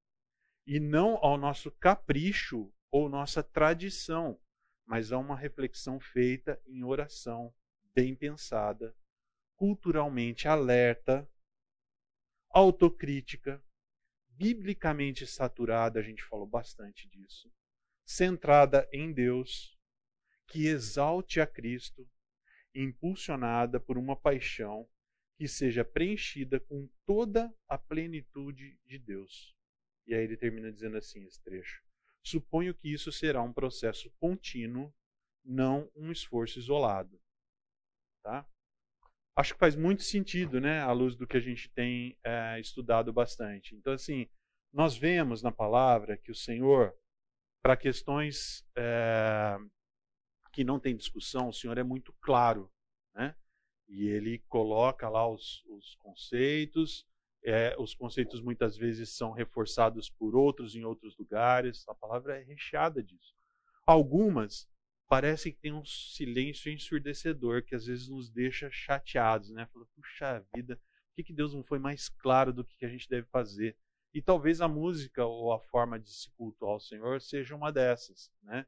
E não ao nosso capricho ou nossa tradição, mas a uma reflexão feita em oração, bem pensada, culturalmente alerta, autocrítica, biblicamente saturada, a gente falou bastante disso, centrada em Deus, que exalte a Cristo, impulsionada por uma paixão que seja preenchida com toda a plenitude de Deus. E aí ele termina dizendo assim esse trecho: Suponho que isso será um processo contínuo, não um esforço isolado. Tá? Acho que faz muito sentido, né, à luz do que a gente tem é, estudado bastante. Então, assim, nós vemos na palavra que o Senhor para questões é, que não tem discussão, o Senhor é muito claro, né? E ele coloca lá os, os conceitos, é, os conceitos muitas vezes são reforçados por outros em outros lugares. A palavra é recheada disso. Algumas parece que tem um silêncio ensurdecedor que às vezes nos deixa chateados, né? Fala, puxa vida, por que, que Deus não foi mais claro do que a gente deve fazer? E talvez a música ou a forma de se cultuar ao Senhor seja uma dessas, né?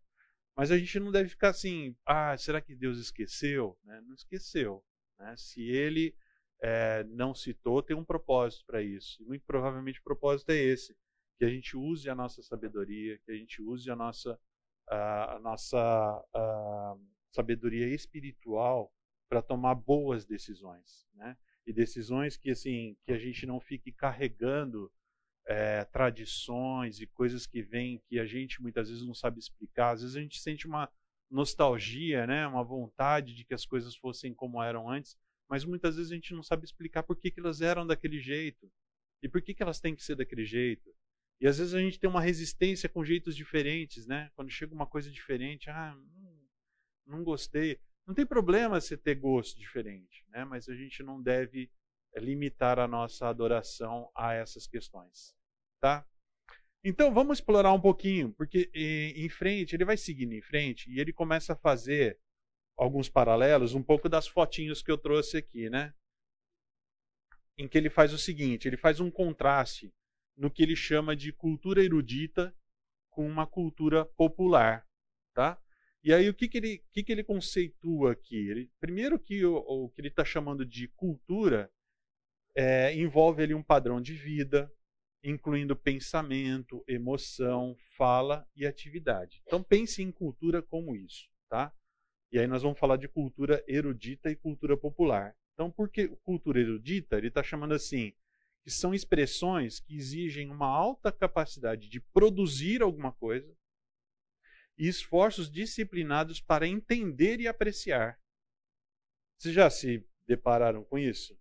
Mas a gente não deve ficar assim, ah, será que Deus esqueceu? Né? Não esqueceu. Né? Se Ele é, não citou, tem um propósito para isso. E muito provavelmente o propósito é esse: que a gente use a nossa sabedoria, que a gente use a nossa a nossa sabedoria espiritual para tomar boas decisões, né? E decisões que assim que a gente não fique carregando é, tradições e coisas que vêm que a gente muitas vezes não sabe explicar. Às vezes a gente sente uma nostalgia, né? Uma vontade de que as coisas fossem como eram antes, mas muitas vezes a gente não sabe explicar por que, que elas eram daquele jeito e por que, que elas têm que ser daquele jeito. E às vezes a gente tem uma resistência com jeitos diferentes, né? Quando chega uma coisa diferente, ah, não gostei. Não tem problema você ter gosto diferente, né? Mas a gente não deve limitar a nossa adoração a essas questões, tá? Então vamos explorar um pouquinho, porque em frente, ele vai seguindo em frente e ele começa a fazer alguns paralelos, um pouco das fotinhos que eu trouxe aqui, né? Em que ele faz o seguinte, ele faz um contraste no que ele chama de cultura erudita com uma cultura popular, tá? E aí o que, que, ele, que, que ele conceitua aqui? Ele, primeiro que o, o que ele está chamando de cultura é, envolve ali um padrão de vida, incluindo pensamento, emoção, fala e atividade. Então pense em cultura como isso, tá? E aí nós vamos falar de cultura erudita e cultura popular. Então, por que cultura erudita? Ele está chamando assim que são expressões que exigem uma alta capacidade de produzir alguma coisa e esforços disciplinados para entender e apreciar. Vocês já se depararam com isso?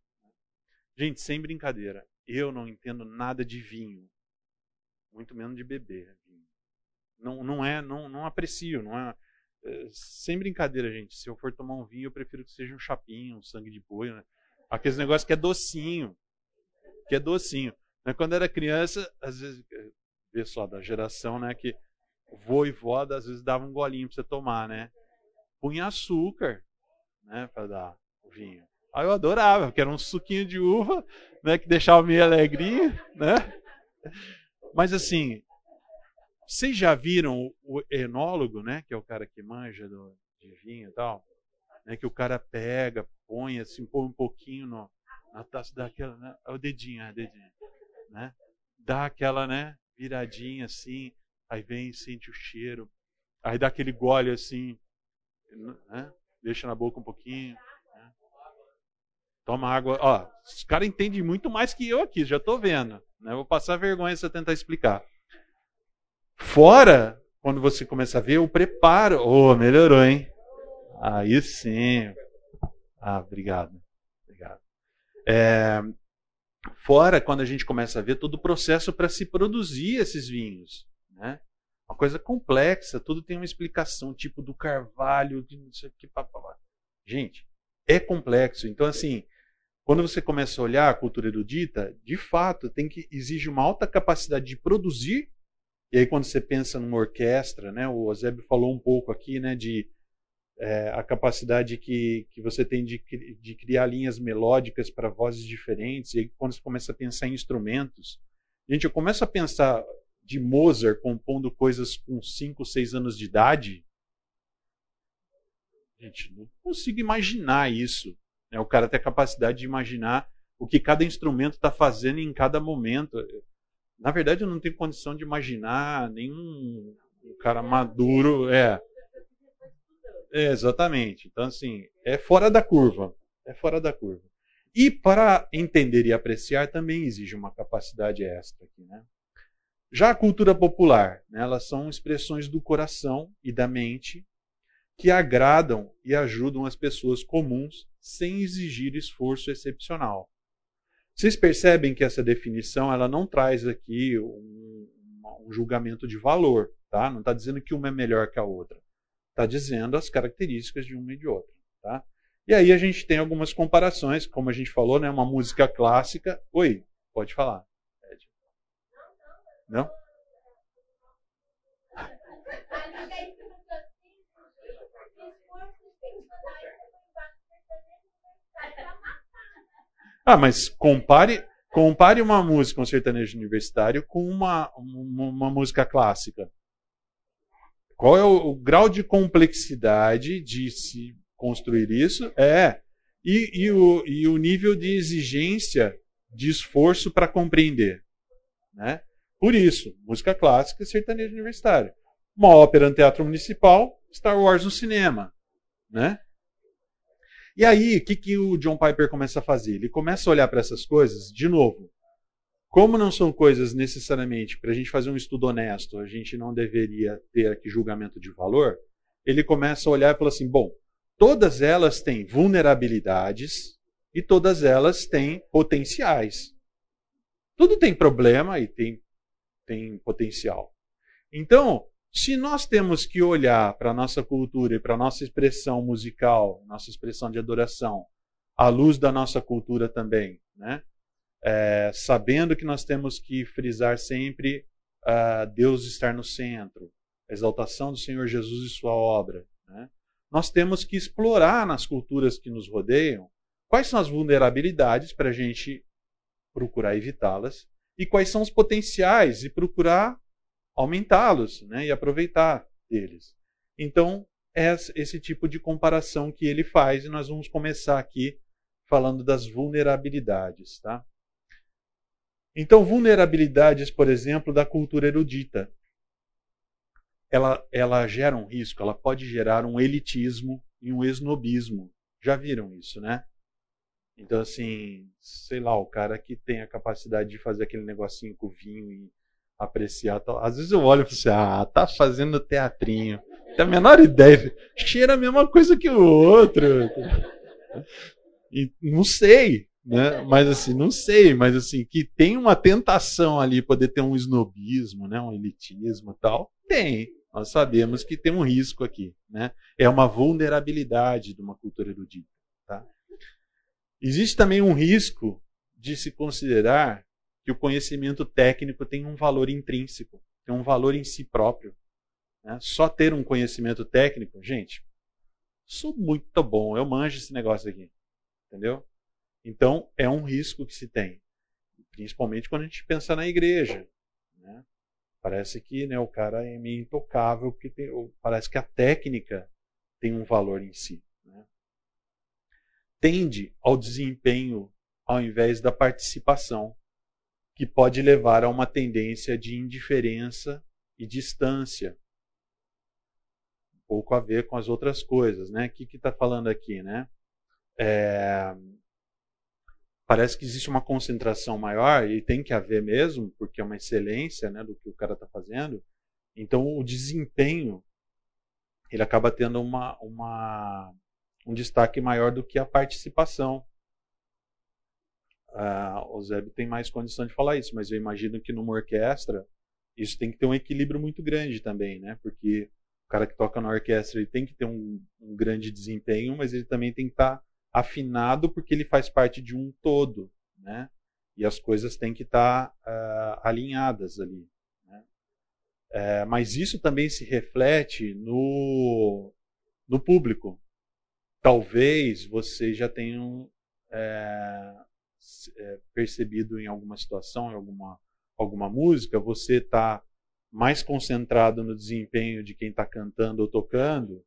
Gente, sem brincadeira, eu não entendo nada de vinho, muito menos de beber vinho. Não, não é, não, não aprecio, não é, é. Sem brincadeira, gente. Se eu for tomar um vinho, eu prefiro que seja um chapinho, um sangue de boi, né? Aqueles negócios que é docinho que é docinho. Né? Quando era criança, às vezes, vê só, da geração, né, que vô e vó às vezes dava um golinho para você tomar, né? Punha açúcar, né, para dar o vinho. Aí eu adorava, porque era um suquinho de uva, né, que deixava meio alegrinho, né? Mas assim, vocês já viram o enólogo, né, que é o cara que manja do, de vinho e tal, né, que o cara pega, põe assim, põe um pouquinho no, a taça dá aquela, né? O dedinho, é o dedinho, né? Dá aquela, né? Viradinha assim, aí vem, sente o cheiro, aí dá aquele gole assim, né? Deixa na boca um pouquinho. Toma água. Ó, os caras entendem muito mais que eu aqui, já tô vendo. Né? Vou passar vergonha se eu tentar explicar. Fora, quando você começa a ver o preparo. Oh, melhorou, hein? Aí sim. Ah, obrigado. É, fora quando a gente começa a ver todo o processo para se produzir esses vinhos. Né? Uma coisa complexa, tudo tem uma explicação, tipo do carvalho, de não sei o que. Papapá. Gente, é complexo. Então, assim, quando você começa a olhar a cultura erudita, de fato, tem que exige uma alta capacidade de produzir. E aí, quando você pensa numa orquestra, né, o Ozeb falou um pouco aqui né, de é, a capacidade que, que você tem de, de criar linhas melódicas para vozes diferentes, e aí quando você começa a pensar em instrumentos. Gente, eu começo a pensar de Mozart compondo coisas com 5, 6 anos de idade. Gente, não consigo imaginar isso. Né? O cara tem a capacidade de imaginar o que cada instrumento está fazendo em cada momento. Na verdade, eu não tenho condição de imaginar nenhum cara maduro. É, é, exatamente. Então, assim, é fora da curva. É fora da curva. E para entender e apreciar também exige uma capacidade extra aqui, né? Já a cultura popular, né, elas são expressões do coração e da mente que agradam e ajudam as pessoas comuns sem exigir esforço excepcional. Vocês percebem que essa definição ela não traz aqui um, um julgamento de valor, tá? Não está dizendo que uma é melhor que a outra. Está dizendo as características de uma e de outra. Tá? E aí a gente tem algumas comparações, como a gente falou, né, uma música clássica. Oi, Pode falar. Não? Ah, mas compare, compare uma música, um sertanejo universitário, com uma, uma, uma música clássica. Qual é o, o, grau de complexidade de se construir isso? É. E, e, o, e o nível de exigência de esforço para compreender. Né? Por isso, música clássica e sertanejo universitário. Uma ópera no teatro municipal, Star Wars no cinema. Né? E aí, o que, que o John Piper começa a fazer? Ele começa a olhar para essas coisas, de novo. Como não são coisas necessariamente para a gente fazer um estudo honesto, a gente não deveria ter aqui julgamento de valor, ele começa a olhar e fala assim: bom, todas elas têm vulnerabilidades e todas elas têm potenciais. Tudo tem problema e tem, tem potencial. Então, se nós temos que olhar para a nossa cultura e para a nossa expressão musical, nossa expressão de adoração, à luz da nossa cultura também, né? É, sabendo que nós temos que frisar sempre uh, Deus estar no centro, a exaltação do Senhor Jesus e sua obra, né? nós temos que explorar nas culturas que nos rodeiam quais são as vulnerabilidades para a gente procurar evitá-las e quais são os potenciais e procurar aumentá-los né, e aproveitar deles. Então, é esse tipo de comparação que ele faz e nós vamos começar aqui falando das vulnerabilidades. Tá? Então, vulnerabilidades, por exemplo, da cultura erudita. Ela, ela gera um risco, ela pode gerar um elitismo e um esnobismo. Já viram isso, né? Então, assim, sei lá, o cara que tem a capacidade de fazer aquele negocinho com vinho e apreciar. Tal. Às vezes eu olho e falo assim, ah, tá fazendo teatrinho. Tem a menor ideia. Cheira a mesma coisa que o outro. E não sei, né? Mas assim, não sei, mas assim, que tem uma tentação ali poder ter um snobismo, né? Um elitismo e tal. Tem. Nós sabemos que tem um risco aqui, né? É uma vulnerabilidade de uma cultura erudita, tá? Existe também um risco de se considerar que o conhecimento técnico tem um valor intrínseco, tem um valor em si próprio. Né? Só ter um conhecimento técnico, gente, sou muito bom, eu manjo esse negócio aqui. Entendeu? Então, é um risco que se tem. Principalmente quando a gente pensa na igreja. Né? Parece que né, o cara é meio intocável, porque tem, parece que a técnica tem um valor em si. Né? Tende ao desempenho ao invés da participação que pode levar a uma tendência de indiferença e distância. Um pouco a ver com as outras coisas, né? O que está falando aqui, né? É... Parece que existe uma concentração maior, e tem que haver mesmo, porque é uma excelência né, do que o cara está fazendo. Então, o desempenho ele acaba tendo uma, uma, um destaque maior do que a participação. Uh, o Zeb tem mais condição de falar isso, mas eu imagino que numa orquestra isso tem que ter um equilíbrio muito grande também, né? Porque o cara que toca na orquestra ele tem que ter um, um grande desempenho, mas ele também tem que estar tá afinado porque ele faz parte de um todo, né? E as coisas têm que estar tá, uh, alinhadas ali. Né? É, mas isso também se reflete no, no público. Talvez vocês já tenham é, é, percebido em alguma situação, em alguma, alguma música, você está mais concentrado no desempenho de quem está cantando ou tocando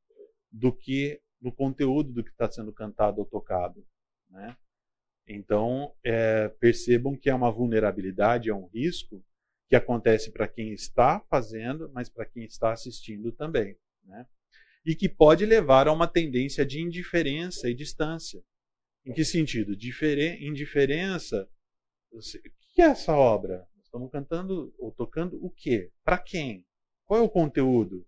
do que no conteúdo do que está sendo cantado ou tocado. Né? Então, é, percebam que é uma vulnerabilidade, é um risco que acontece para quem está fazendo, mas para quem está assistindo também. Né? E que pode levar a uma tendência de indiferença e distância. Em que sentido? Diferen indiferença. O que é essa obra? Estamos cantando ou tocando o quê? Para quem? Qual é o conteúdo?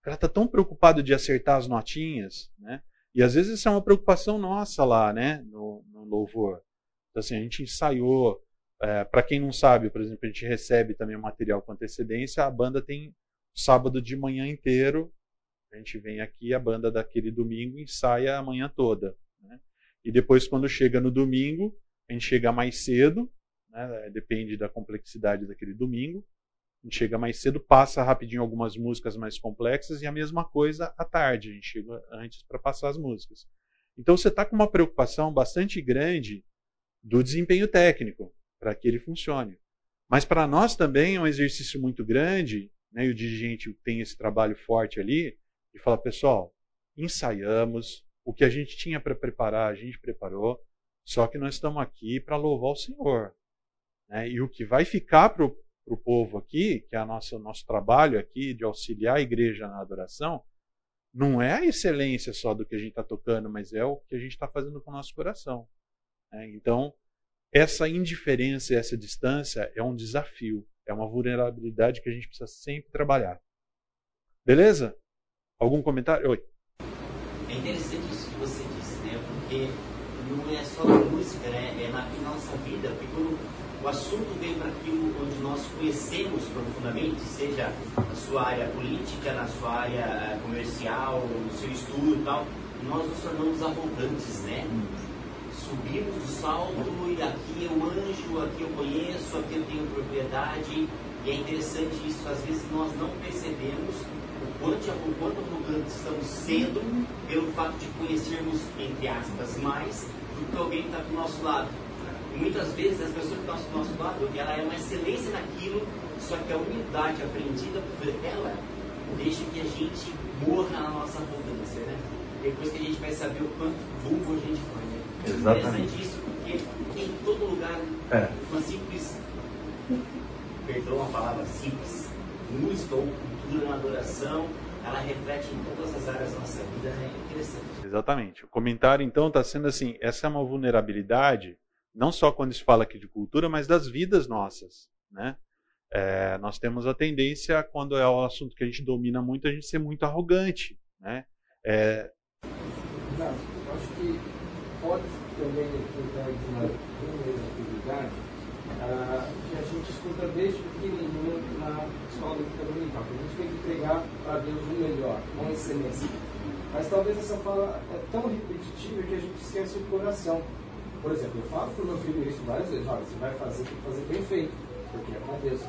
O cara está tão preocupado de acertar as notinhas, né? E às vezes isso é uma preocupação nossa lá, né? No, no louvor. Então, assim, a gente ensaiou. É, Para quem não sabe, por exemplo, a gente recebe também material com antecedência. A banda tem sábado de manhã inteiro. A gente vem aqui, a banda daquele domingo ensaia a manhã toda. E depois, quando chega no domingo, a gente chega mais cedo, né? depende da complexidade daquele domingo. A gente chega mais cedo, passa rapidinho algumas músicas mais complexas e a mesma coisa à tarde. A gente chega antes para passar as músicas. Então você está com uma preocupação bastante grande do desempenho técnico para que ele funcione. Mas para nós também é um exercício muito grande, né, e o dirigente tem esse trabalho forte ali, de falar, pessoal, ensaiamos, o que a gente tinha para preparar, a gente preparou, só que nós estamos aqui para louvar o Senhor. Né? E o que vai ficar para o povo aqui, que é o nosso, nosso trabalho aqui de auxiliar a igreja na adoração, não é a excelência só do que a gente está tocando, mas é o que a gente está fazendo com o nosso coração. Né? Então, essa indiferença, essa distância é um desafio, é uma vulnerabilidade que a gente precisa sempre trabalhar. Beleza? Algum comentário? Oi. Interessante isso que você disse, né? Porque não é só na música, né? É na nossa vida, porque quando o assunto vem para aquilo onde nós conhecemos profundamente, seja na sua área política, na sua área eh, comercial, no seu estudo e tal, nós nos tornamos arrogantes, né? Subimos o salto e aqui eu anjo, aqui eu conheço, aqui eu tenho propriedade. E é interessante isso, às vezes nós não percebemos quanto, o quanto arrogantes estamos sendo pelo fato de conhecermos, entre aspas, mais do que alguém que está do nosso lado. Muitas vezes as pessoas que estão do nosso lado, ela é uma excelência naquilo, só que a humildade aprendida por ela deixa que a gente morra na nossa arrogância, né? Depois que a gente vai saber o quanto burro a gente foi, né? É interessante isso, porque em todo lugar, é. uma simples, perdoa a palavra simples, música ou cultura na adoração, ela reflete em todas as áreas da nossa vida, né? é interessante. Exatamente. O comentário, então, está sendo assim: essa é uma vulnerabilidade, não só quando se fala aqui de cultura, mas das vidas nossas. Né? É, nós temos a tendência, quando é o assunto que a gente domina muito, a gente ser muito arrogante. Né? É... Não, eu acho que pode também entrar de uma vulnerabilidade uh, que a gente escuta desde pequenininho na escola bíblica entregar para Deus o melhor, com excelência. Mas talvez essa fala é tão repetitiva que a gente esquece o coração. Por exemplo, eu falo para o meu filho isso várias vezes, olha, você vai fazer, tem que fazer bem feito, porque é com Deus.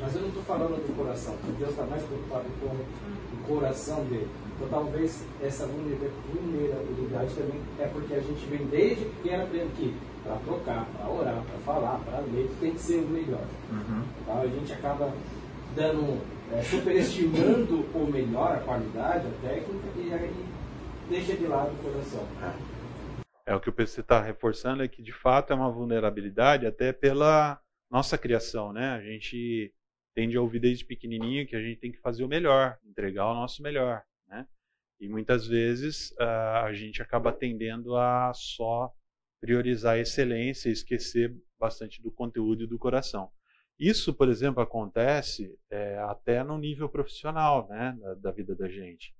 Mas eu não estou falando do coração, porque Deus está mais preocupado com o coração dele. Então talvez essa vulnerabilidade também é porque a gente vem desde pequeno aprendendo que para tocar, para orar, para falar, para ler, tem que ser o melhor. Uhum. Então a gente acaba dando, é, superestimando o melhor, a qualidade, a técnica, e aí deixa de lado o coração. É, o que o PC está reforçando é que de fato é uma vulnerabilidade até pela nossa criação, né? A gente tende a ouvir desde pequenininho que a gente tem que fazer o melhor, entregar o nosso melhor, né? E muitas vezes uh, a gente acaba tendendo a só priorizar a excelência e esquecer bastante do conteúdo e do coração. Isso, por exemplo, acontece é, até no nível profissional né, da, da vida da gente.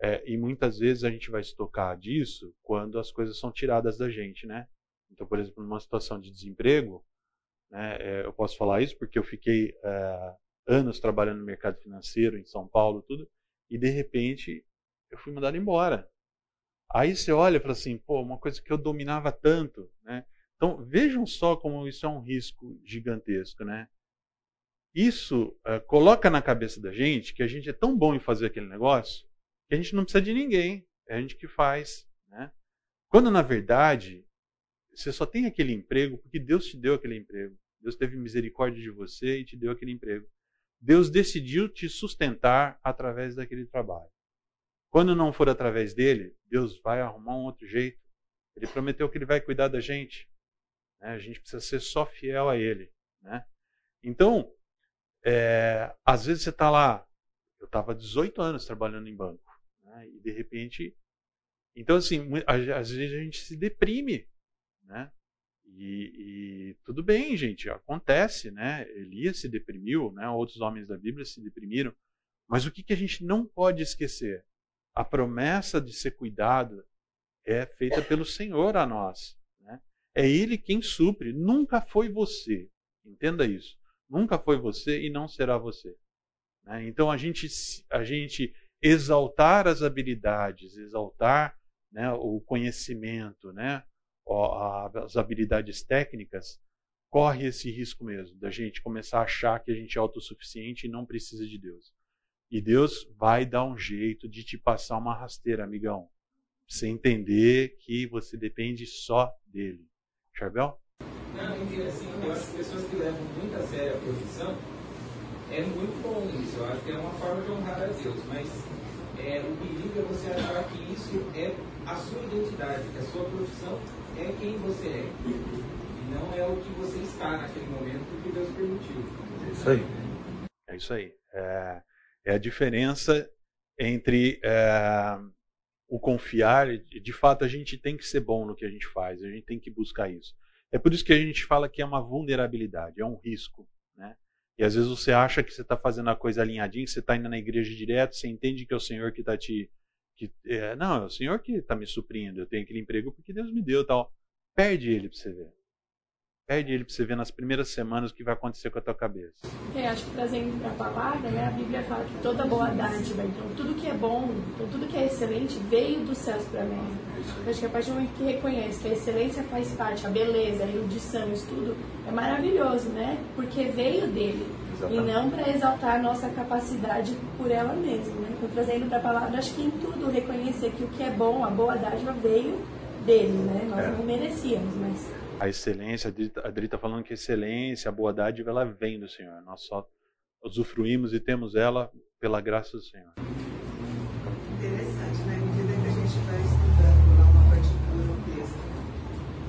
É, e muitas vezes a gente vai se tocar disso quando as coisas são tiradas da gente. Né? Então, por exemplo, numa situação de desemprego, né, é, eu posso falar isso porque eu fiquei é, anos trabalhando no mercado financeiro em São Paulo, tudo, e de repente eu fui mandado embora. Aí você olha e fala assim, pô, uma coisa que eu dominava tanto, né? Então vejam só como isso é um risco gigantesco, né? Isso uh, coloca na cabeça da gente que a gente é tão bom em fazer aquele negócio que a gente não precisa de ninguém, é a gente que faz, né? Quando na verdade você só tem aquele emprego porque Deus te deu aquele emprego. Deus teve misericórdia de você e te deu aquele emprego. Deus decidiu te sustentar através daquele trabalho. Quando não for através dele, Deus vai arrumar um outro jeito. Ele prometeu que ele vai cuidar da gente. Né? A gente precisa ser só fiel a ele. Né? Então, é, às vezes você está lá. Eu estava 18 anos trabalhando em banco. Né? E de repente. Então, assim, às vezes a gente se deprime. Né? E, e, tudo bem, gente, acontece, né? Elias se deprimiu, né? outros homens da Bíblia se deprimiram. Mas o que, que a gente não pode esquecer? a promessa de ser cuidado é feita pelo Senhor a nós. Né? É Ele quem supre, nunca foi você. Entenda isso. Nunca foi você e não será você. Né? Então a gente, a gente exaltar as habilidades, exaltar né, o conhecimento, né, as habilidades técnicas, corre esse risco mesmo, da gente começar a achar que a gente é autossuficiente e não precisa de Deus. E Deus vai dar um jeito de te passar uma rasteira, amigão. Pra você entender que você depende só dele. Charbel? Não, eu, assim, eu acho que pessoas que levam muito a sério a profissão, é muito bom isso. Eu acho que é uma forma de honrar a Deus. Mas é, o perigo é você achar que isso é a sua identidade, que a sua profissão é quem você é. E não é o que você está naquele momento que Deus permitiu. É isso aí. É isso aí. É, é a diferença entre é, o confiar. De fato, a gente tem que ser bom no que a gente faz, a gente tem que buscar isso. É por isso que a gente fala que é uma vulnerabilidade, é um risco. Né? E às vezes você acha que você está fazendo a coisa alinhadinha, que você está indo na igreja direto, você entende que é o Senhor que está te. Que, é, não, é o Senhor que está me suprindo, eu tenho aquele emprego porque Deus me deu tal. Perde ele para você ver. Perde ele para você ver nas primeiras semanas o que vai acontecer com a tua cabeça. É, acho que trazendo para a palavra, né, a Bíblia fala que toda boa dádiva, então tudo que é bom, então tudo que é excelente veio dos céus para mim. Eu acho que a partir do momento que reconhece que a excelência faz parte, a beleza, a erudição, isso tudo é maravilhoso, né? Porque veio dele. Exatamente. E não para exaltar a nossa capacidade por ela mesma. Né? Então, trazendo para a palavra, acho que em tudo reconhecer que o que é bom, a boa dádiva veio dele, né? Nós é. não merecíamos, mas a excelência, a Adri está falando que a excelência, a boa dádiva, ela vem do Senhor. Nós só usufruímos e temos ela pela graça do Senhor. Interessante, né? À medida que a gente vai estudando lá uma partitura, um texto,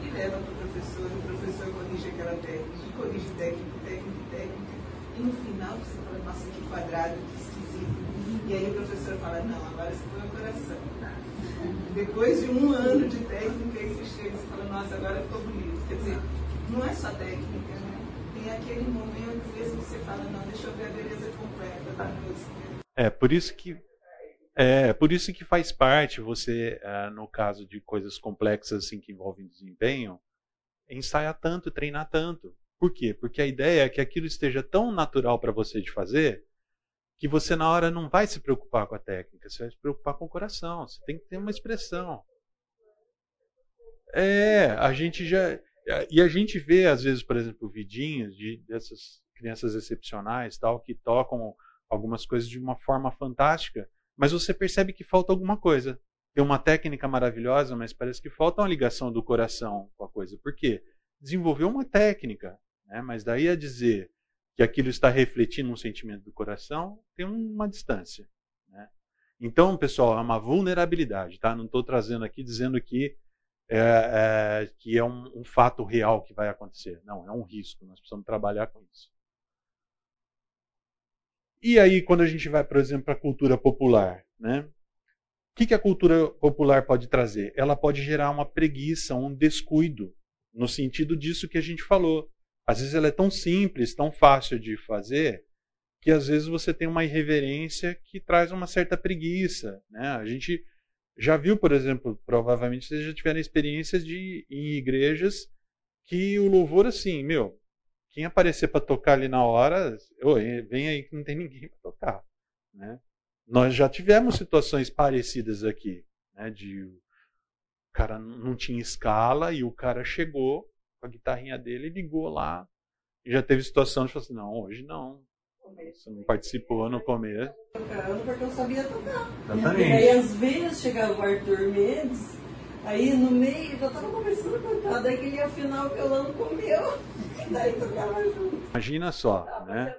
e leva para o professor, o professor corrige aquela técnica, corrige técnica, técnica, técnica, e no final você fala, nossa, que quadrado, que esquisito. E aí o professor fala, não, agora você põe o coração. Depois de um ano de técnica, aí você chega e fala, nossa, agora ficou bonito. Quer dizer, não é só técnica, né? Tem aquele momento mesmo você fala, não, deixa eu ver a beleza completa da música. É, por isso que é por isso que faz parte você, é, no caso de coisas complexas assim que envolvem desempenho, ensaiar tanto, treinar tanto. Por quê? Porque a ideia é que aquilo esteja tão natural para você de fazer que você na hora não vai se preocupar com a técnica, você vai se preocupar com o coração. Você tem que ter uma expressão. É, a gente já e a gente vê às vezes, por exemplo, vidinhos de dessas crianças excepcionais, tal, que tocam algumas coisas de uma forma fantástica, mas você percebe que falta alguma coisa. Tem uma técnica maravilhosa, mas parece que falta uma ligação do coração com a coisa. Por quê? Desenvolveu uma técnica, né? mas daí a dizer que aquilo está refletindo um sentimento do coração, tem uma distância. Né? Então, pessoal, é uma vulnerabilidade, tá? Não estou trazendo aqui dizendo que é, é, que é um, um, fato real que vai acontecer. Não, é um risco. Nós precisamos trabalhar com isso. E aí, quando a gente vai, por exemplo, para a cultura popular, né? O que, que a cultura popular pode trazer? Ela pode gerar uma preguiça, um descuido, no sentido disso que a gente falou. Às vezes ela é tão simples, tão fácil de fazer, que às vezes você tem uma irreverência que traz uma certa preguiça. Né? A gente já viu, por exemplo, provavelmente vocês já tiveram experiências de em igrejas que o louvor assim, meu, quem aparecer para tocar ali na hora, oh, vem aí que não tem ninguém para tocar, né? Nós já tivemos situações parecidas aqui, né? De o cara não tinha escala e o cara chegou com a guitarrinha dele, ligou lá. E já teve situação de falar assim, não, hoje não. Você não participou no começo. Tocando porque eu sabia tocar. Exatamente. E aí às vezes chegava o Arthur Mendes, aí no meio já estava começando a cantar, daí que ele ia afinar o violão comeu, e daí tocava junto. Imagina só, né?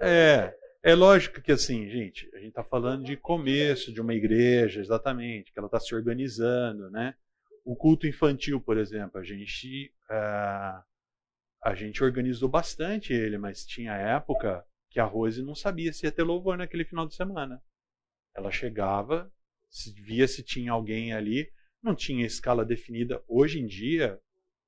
É, é lógico que assim, gente, a gente está falando de começo de uma igreja, exatamente, que ela está se organizando, né? O culto infantil, por exemplo, a gente uh, a gente organizou bastante ele, mas tinha época que a Rose não sabia se ia ter louvor naquele final de semana. Ela chegava, via se tinha alguém ali, não tinha escala definida. Hoje em dia,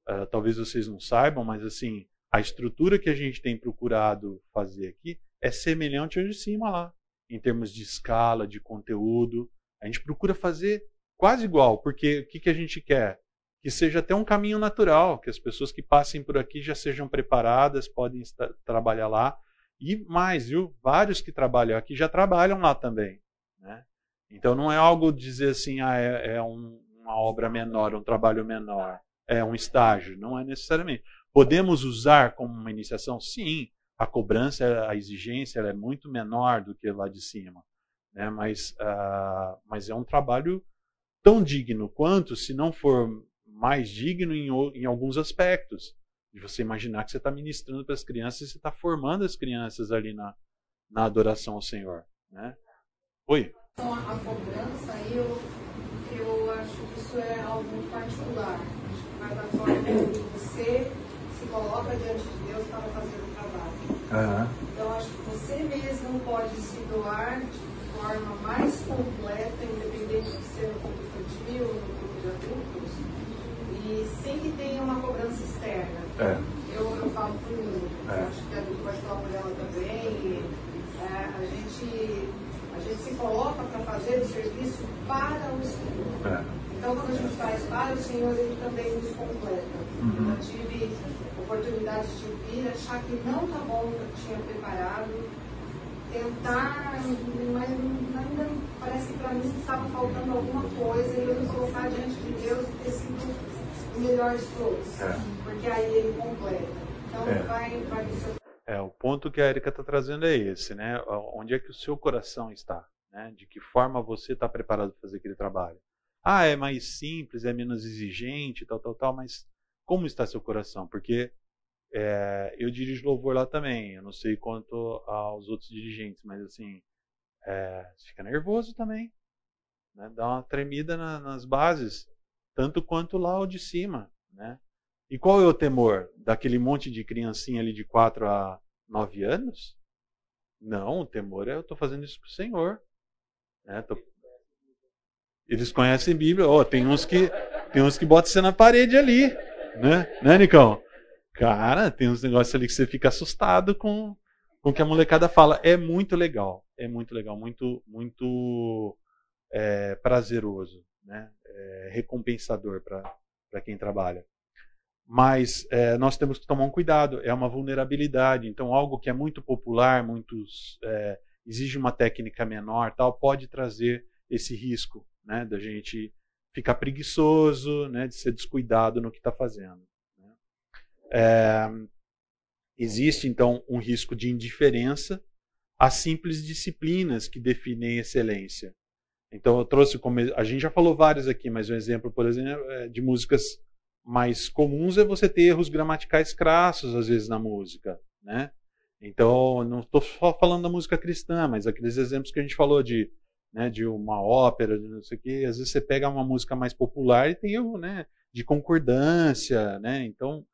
uh, talvez vocês não saibam, mas assim, a estrutura que a gente tem procurado fazer aqui é semelhante ao de cima lá, em termos de escala, de conteúdo. A gente procura fazer quase igual, porque o que, que a gente quer? Que seja até um caminho natural, que as pessoas que passem por aqui já sejam preparadas, podem estar, trabalhar lá. E mais, viu? Vários que trabalham aqui já trabalham lá também. Né? Então não é algo dizer assim, ah, é, é um, uma obra menor, um trabalho menor, é um estágio. Não é necessariamente. Podemos usar como uma iniciação? Sim. A cobrança, a exigência é muito menor do que lá de cima. Né? Mas, uh, mas é um trabalho tão digno quanto, se não for mais digno em, em alguns aspectos. De você imaginar que você está ministrando para as crianças e você está formando as crianças ali na, na adoração ao Senhor. Né? Oi? Então, a cobrança, eu, eu acho que isso é algo particular. Mas da forma que você se coloca diante de Deus para fazer o trabalho. Uhum. Então, acho que você mesmo pode se doar de forma mais completa, independente de ser no grupo infantil ou no grupo de adultos, e sem que tenha uma cobrança externa. É. Eu, eu falo por mim, é. acho que a Dudu pode falar por ela também. É, a, gente, a gente se coloca para fazer o serviço para o Senhor. É. Então, quando a gente faz para o Senhor, Ele também nos completa. Uhum. Eu tive oportunidade de vir, achar que não está bom o que eu tinha preparado, tentar, mas ainda parece que para mim estava faltando alguma coisa e eu me colocar diante de Deus e ter sido o melhor de todos. É. Porque aí ele completa. Então é. vai, vai do seu é, o ponto que a Erika está trazendo é esse, né? Onde é que o seu coração está? Né? De que forma você está preparado para fazer aquele trabalho? Ah, é mais simples, é menos exigente, tal, tal, tal, mas como está seu coração? Porque é, eu dirijo louvor lá também, eu não sei quanto aos outros dirigentes, mas assim, é, fica nervoso também, né? dá uma tremida na, nas bases, tanto quanto lá o de cima, né? E qual é o temor? Daquele monte de criancinha ali de 4 a 9 anos? Não, o temor é eu estou fazendo isso para o Senhor. Né? Tô... Eles conhecem Bíblia. Oh, tem uns que tem uns que botam você na parede ali, né? Né, Nicão? Cara, tem uns negócios ali que você fica assustado com com o que a molecada fala. É muito legal, é muito legal, muito muito é, prazeroso, né? É, recompensador para quem trabalha. Mas é, nós temos que tomar um cuidado, é uma vulnerabilidade. Então, algo que é muito popular, muitos, é, exige uma técnica menor, tal, pode trazer esse risco né, da gente ficar preguiçoso, né, de ser descuidado no que está fazendo. Né. É, existe, então, um risco de indiferença às simples disciplinas que definem excelência. Então, eu trouxe como. A gente já falou vários aqui, mas um exemplo, por exemplo, é de músicas mais comuns é você ter erros gramaticais crassos, às vezes, na música, né? Então, não estou só falando da música cristã, mas aqueles exemplos que a gente falou de, né, de uma ópera, de não sei o quê, às vezes você pega uma música mais popular e tem erro, né, de concordância, né? Então,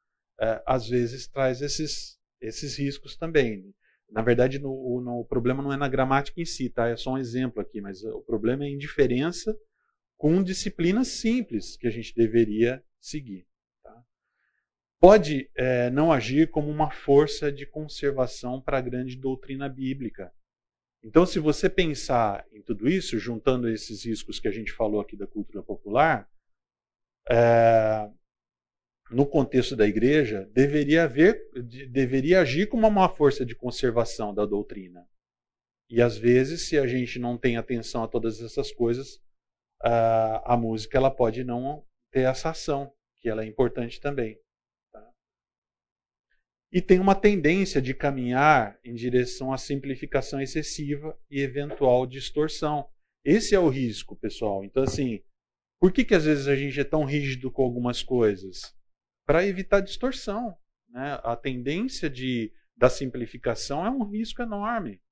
é, às vezes traz esses, esses riscos também. Na verdade, no, no, o problema não é na gramática em si, tá? É só um exemplo aqui, mas o problema é a indiferença com disciplinas simples que a gente deveria seguir. Tá? Pode é, não agir como uma força de conservação para a grande doutrina bíblica. Então, se você pensar em tudo isso, juntando esses riscos que a gente falou aqui da cultura popular, é, no contexto da igreja, deveria, haver, deveria agir como uma força de conservação da doutrina. E às vezes, se a gente não tem atenção a todas essas coisas, a, a música ela pode não ter essa ação que ela é importante também. Tá? E tem uma tendência de caminhar em direção à simplificação excessiva e eventual distorção. Esse é o risco, pessoal. Então, assim, por que, que às vezes a gente é tão rígido com algumas coisas? Para evitar distorção. Né? A tendência de, da simplificação é um risco enorme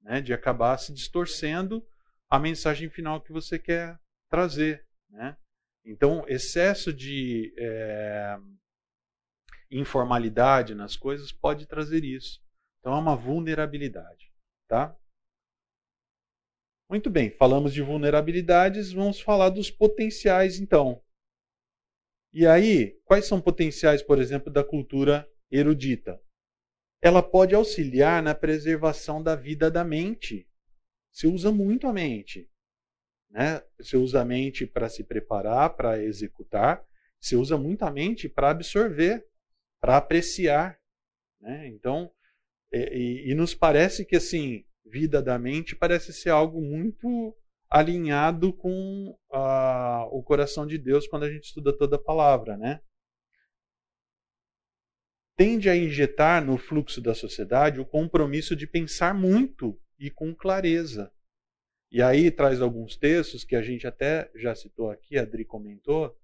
né? de acabar se distorcendo a mensagem final que você quer trazer. Né? Então, excesso de é, informalidade nas coisas pode trazer isso. Então, é uma vulnerabilidade. Tá? Muito bem, falamos de vulnerabilidades, vamos falar dos potenciais então. E aí, quais são potenciais, por exemplo, da cultura erudita? Ela pode auxiliar na preservação da vida da mente. Se usa muito a mente. Né? Você usa a mente para se preparar, para executar. Você usa muito a mente para absorver, para apreciar. Né? Então, e, e, nos parece que assim, vida da mente parece ser algo muito alinhado com o coração de Deus quando a gente estuda toda a palavra, né? tende a injetar no fluxo da sociedade o compromisso de pensar muito e com clareza. E aí traz alguns textos que a gente até já citou aqui, a Adri comentou,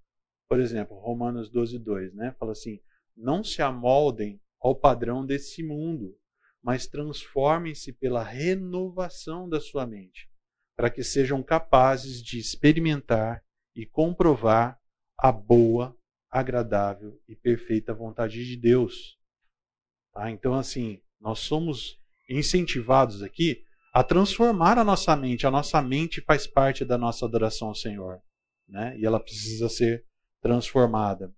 por exemplo, Romanos 12, 2, né? Fala assim: não se amoldem ao padrão desse mundo, mas transformem-se pela renovação da sua mente, para que sejam capazes de experimentar e comprovar a boa, agradável e perfeita vontade de Deus. Tá? Então, assim, nós somos incentivados aqui a transformar a nossa mente. A nossa mente faz parte da nossa adoração ao Senhor, né? E ela precisa ser transformada.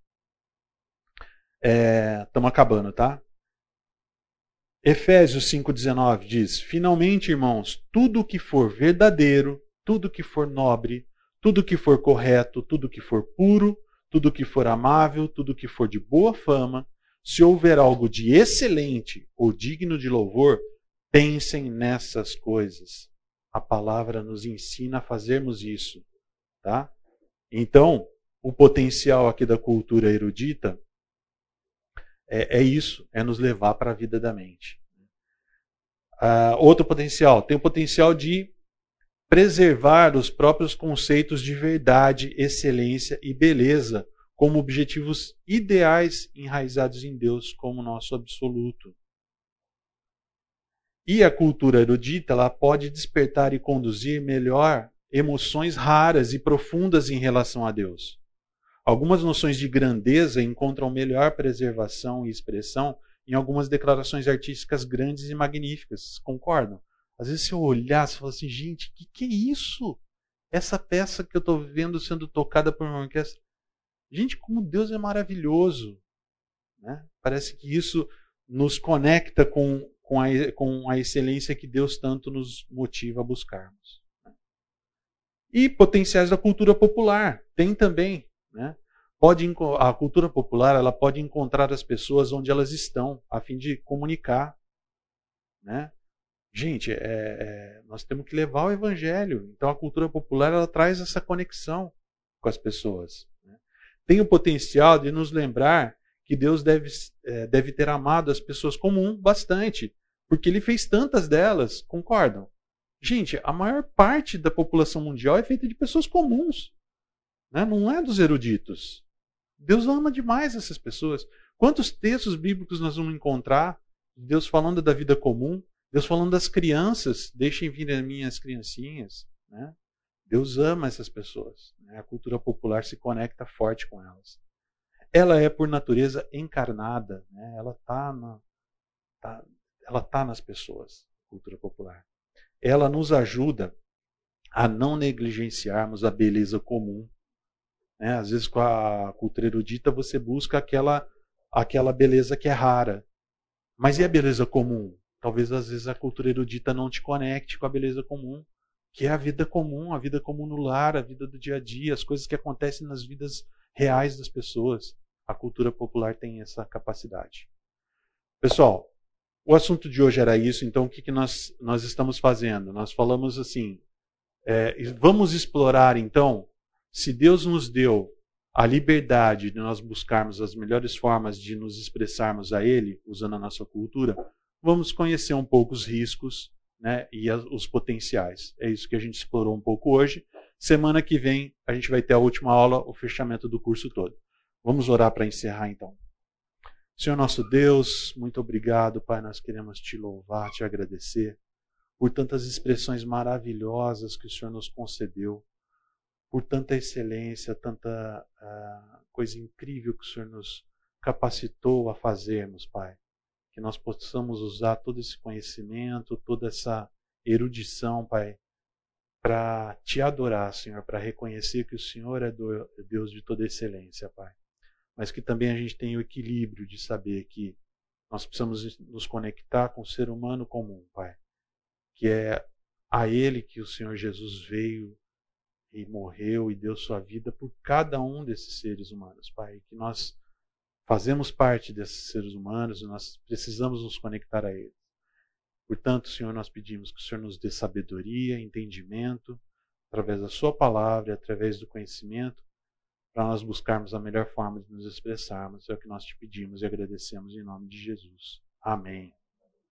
Estamos é, acabando, tá? Efésios 5,19 diz: Finalmente, irmãos, tudo que for verdadeiro, tudo que for nobre, tudo que for correto, tudo que for puro, tudo que for amável, tudo que for de boa fama, se houver algo de excelente ou digno de louvor, pensem nessas coisas. A palavra nos ensina a fazermos isso, tá? Então, o potencial aqui da cultura erudita é, é isso, é nos levar para a vida da mente. Uh, outro potencial, tem o potencial de preservar os próprios conceitos de verdade, excelência e beleza como objetivos ideais enraizados em Deus como nosso absoluto. E a cultura erudita ela pode despertar e conduzir melhor emoções raras e profundas em relação a Deus. Algumas noções de grandeza encontram melhor preservação e expressão em algumas declarações artísticas grandes e magníficas. Concordam? Às vezes, se eu olhar, você fala assim, gente, o que, que é isso? Essa peça que eu estou vendo sendo tocada por uma orquestra. Gente, como Deus é maravilhoso. Né? Parece que isso nos conecta com, com, a, com a excelência que Deus tanto nos motiva a buscarmos. Né? E potenciais da cultura popular. Tem também. Né? Pode, a cultura popular ela pode encontrar as pessoas onde elas estão, a fim de comunicar. Né? Gente, é, é, nós temos que levar o evangelho. Então a cultura popular ela traz essa conexão com as pessoas. Né? Tem o potencial de nos lembrar que Deus deve, é, deve ter amado as pessoas comum bastante, porque Ele fez tantas delas, concordam? Gente, a maior parte da população mundial é feita de pessoas comuns. Né? Não é dos eruditos. Deus ama demais essas pessoas. Quantos textos bíblicos nós vamos encontrar? Deus falando da vida comum, Deus falando das crianças, deixem vir as minhas criancinhas. Né? Deus ama essas pessoas. Né? A cultura popular se conecta forte com elas. Ela é, por natureza, encarnada. Né? Ela está na, tá, ela tá nas pessoas, cultura popular. Ela nos ajuda a não negligenciarmos a beleza comum né? Às vezes, com a cultura erudita, você busca aquela, aquela beleza que é rara. Mas e a beleza comum? Talvez, às vezes, a cultura erudita não te conecte com a beleza comum, que é a vida comum, a vida comum no lar, a vida do dia a dia, as coisas que acontecem nas vidas reais das pessoas. A cultura popular tem essa capacidade. Pessoal, o assunto de hoje era isso, então o que, que nós, nós estamos fazendo? Nós falamos assim: é, vamos explorar então se Deus nos deu a liberdade de nós buscarmos as melhores formas de nos expressarmos a Ele, usando a nossa cultura, vamos conhecer um pouco os riscos né, e os potenciais. É isso que a gente explorou um pouco hoje. Semana que vem a gente vai ter a última aula, o fechamento do curso todo. Vamos orar para encerrar então. Senhor nosso Deus, muito obrigado, Pai. Nós queremos te louvar, te agradecer por tantas expressões maravilhosas que o Senhor nos concedeu por tanta excelência, tanta uh, coisa incrível que o Senhor nos capacitou a fazermos, Pai. Que nós possamos usar todo esse conhecimento, toda essa erudição, Pai, para te adorar, Senhor, para reconhecer que o Senhor é Deus de toda excelência, Pai. Mas que também a gente tenha o equilíbrio de saber que nós precisamos nos conectar com o ser humano comum, Pai. Que é a Ele que o Senhor Jesus veio e morreu e deu sua vida por cada um desses seres humanos, Pai. Que nós fazemos parte desses seres humanos e nós precisamos nos conectar a eles. Portanto, Senhor, nós pedimos que o Senhor nos dê sabedoria, entendimento, através da Sua palavra, através do conhecimento, para nós buscarmos a melhor forma de nos expressarmos. É o que nós te pedimos e agradecemos em nome de Jesus. Amém.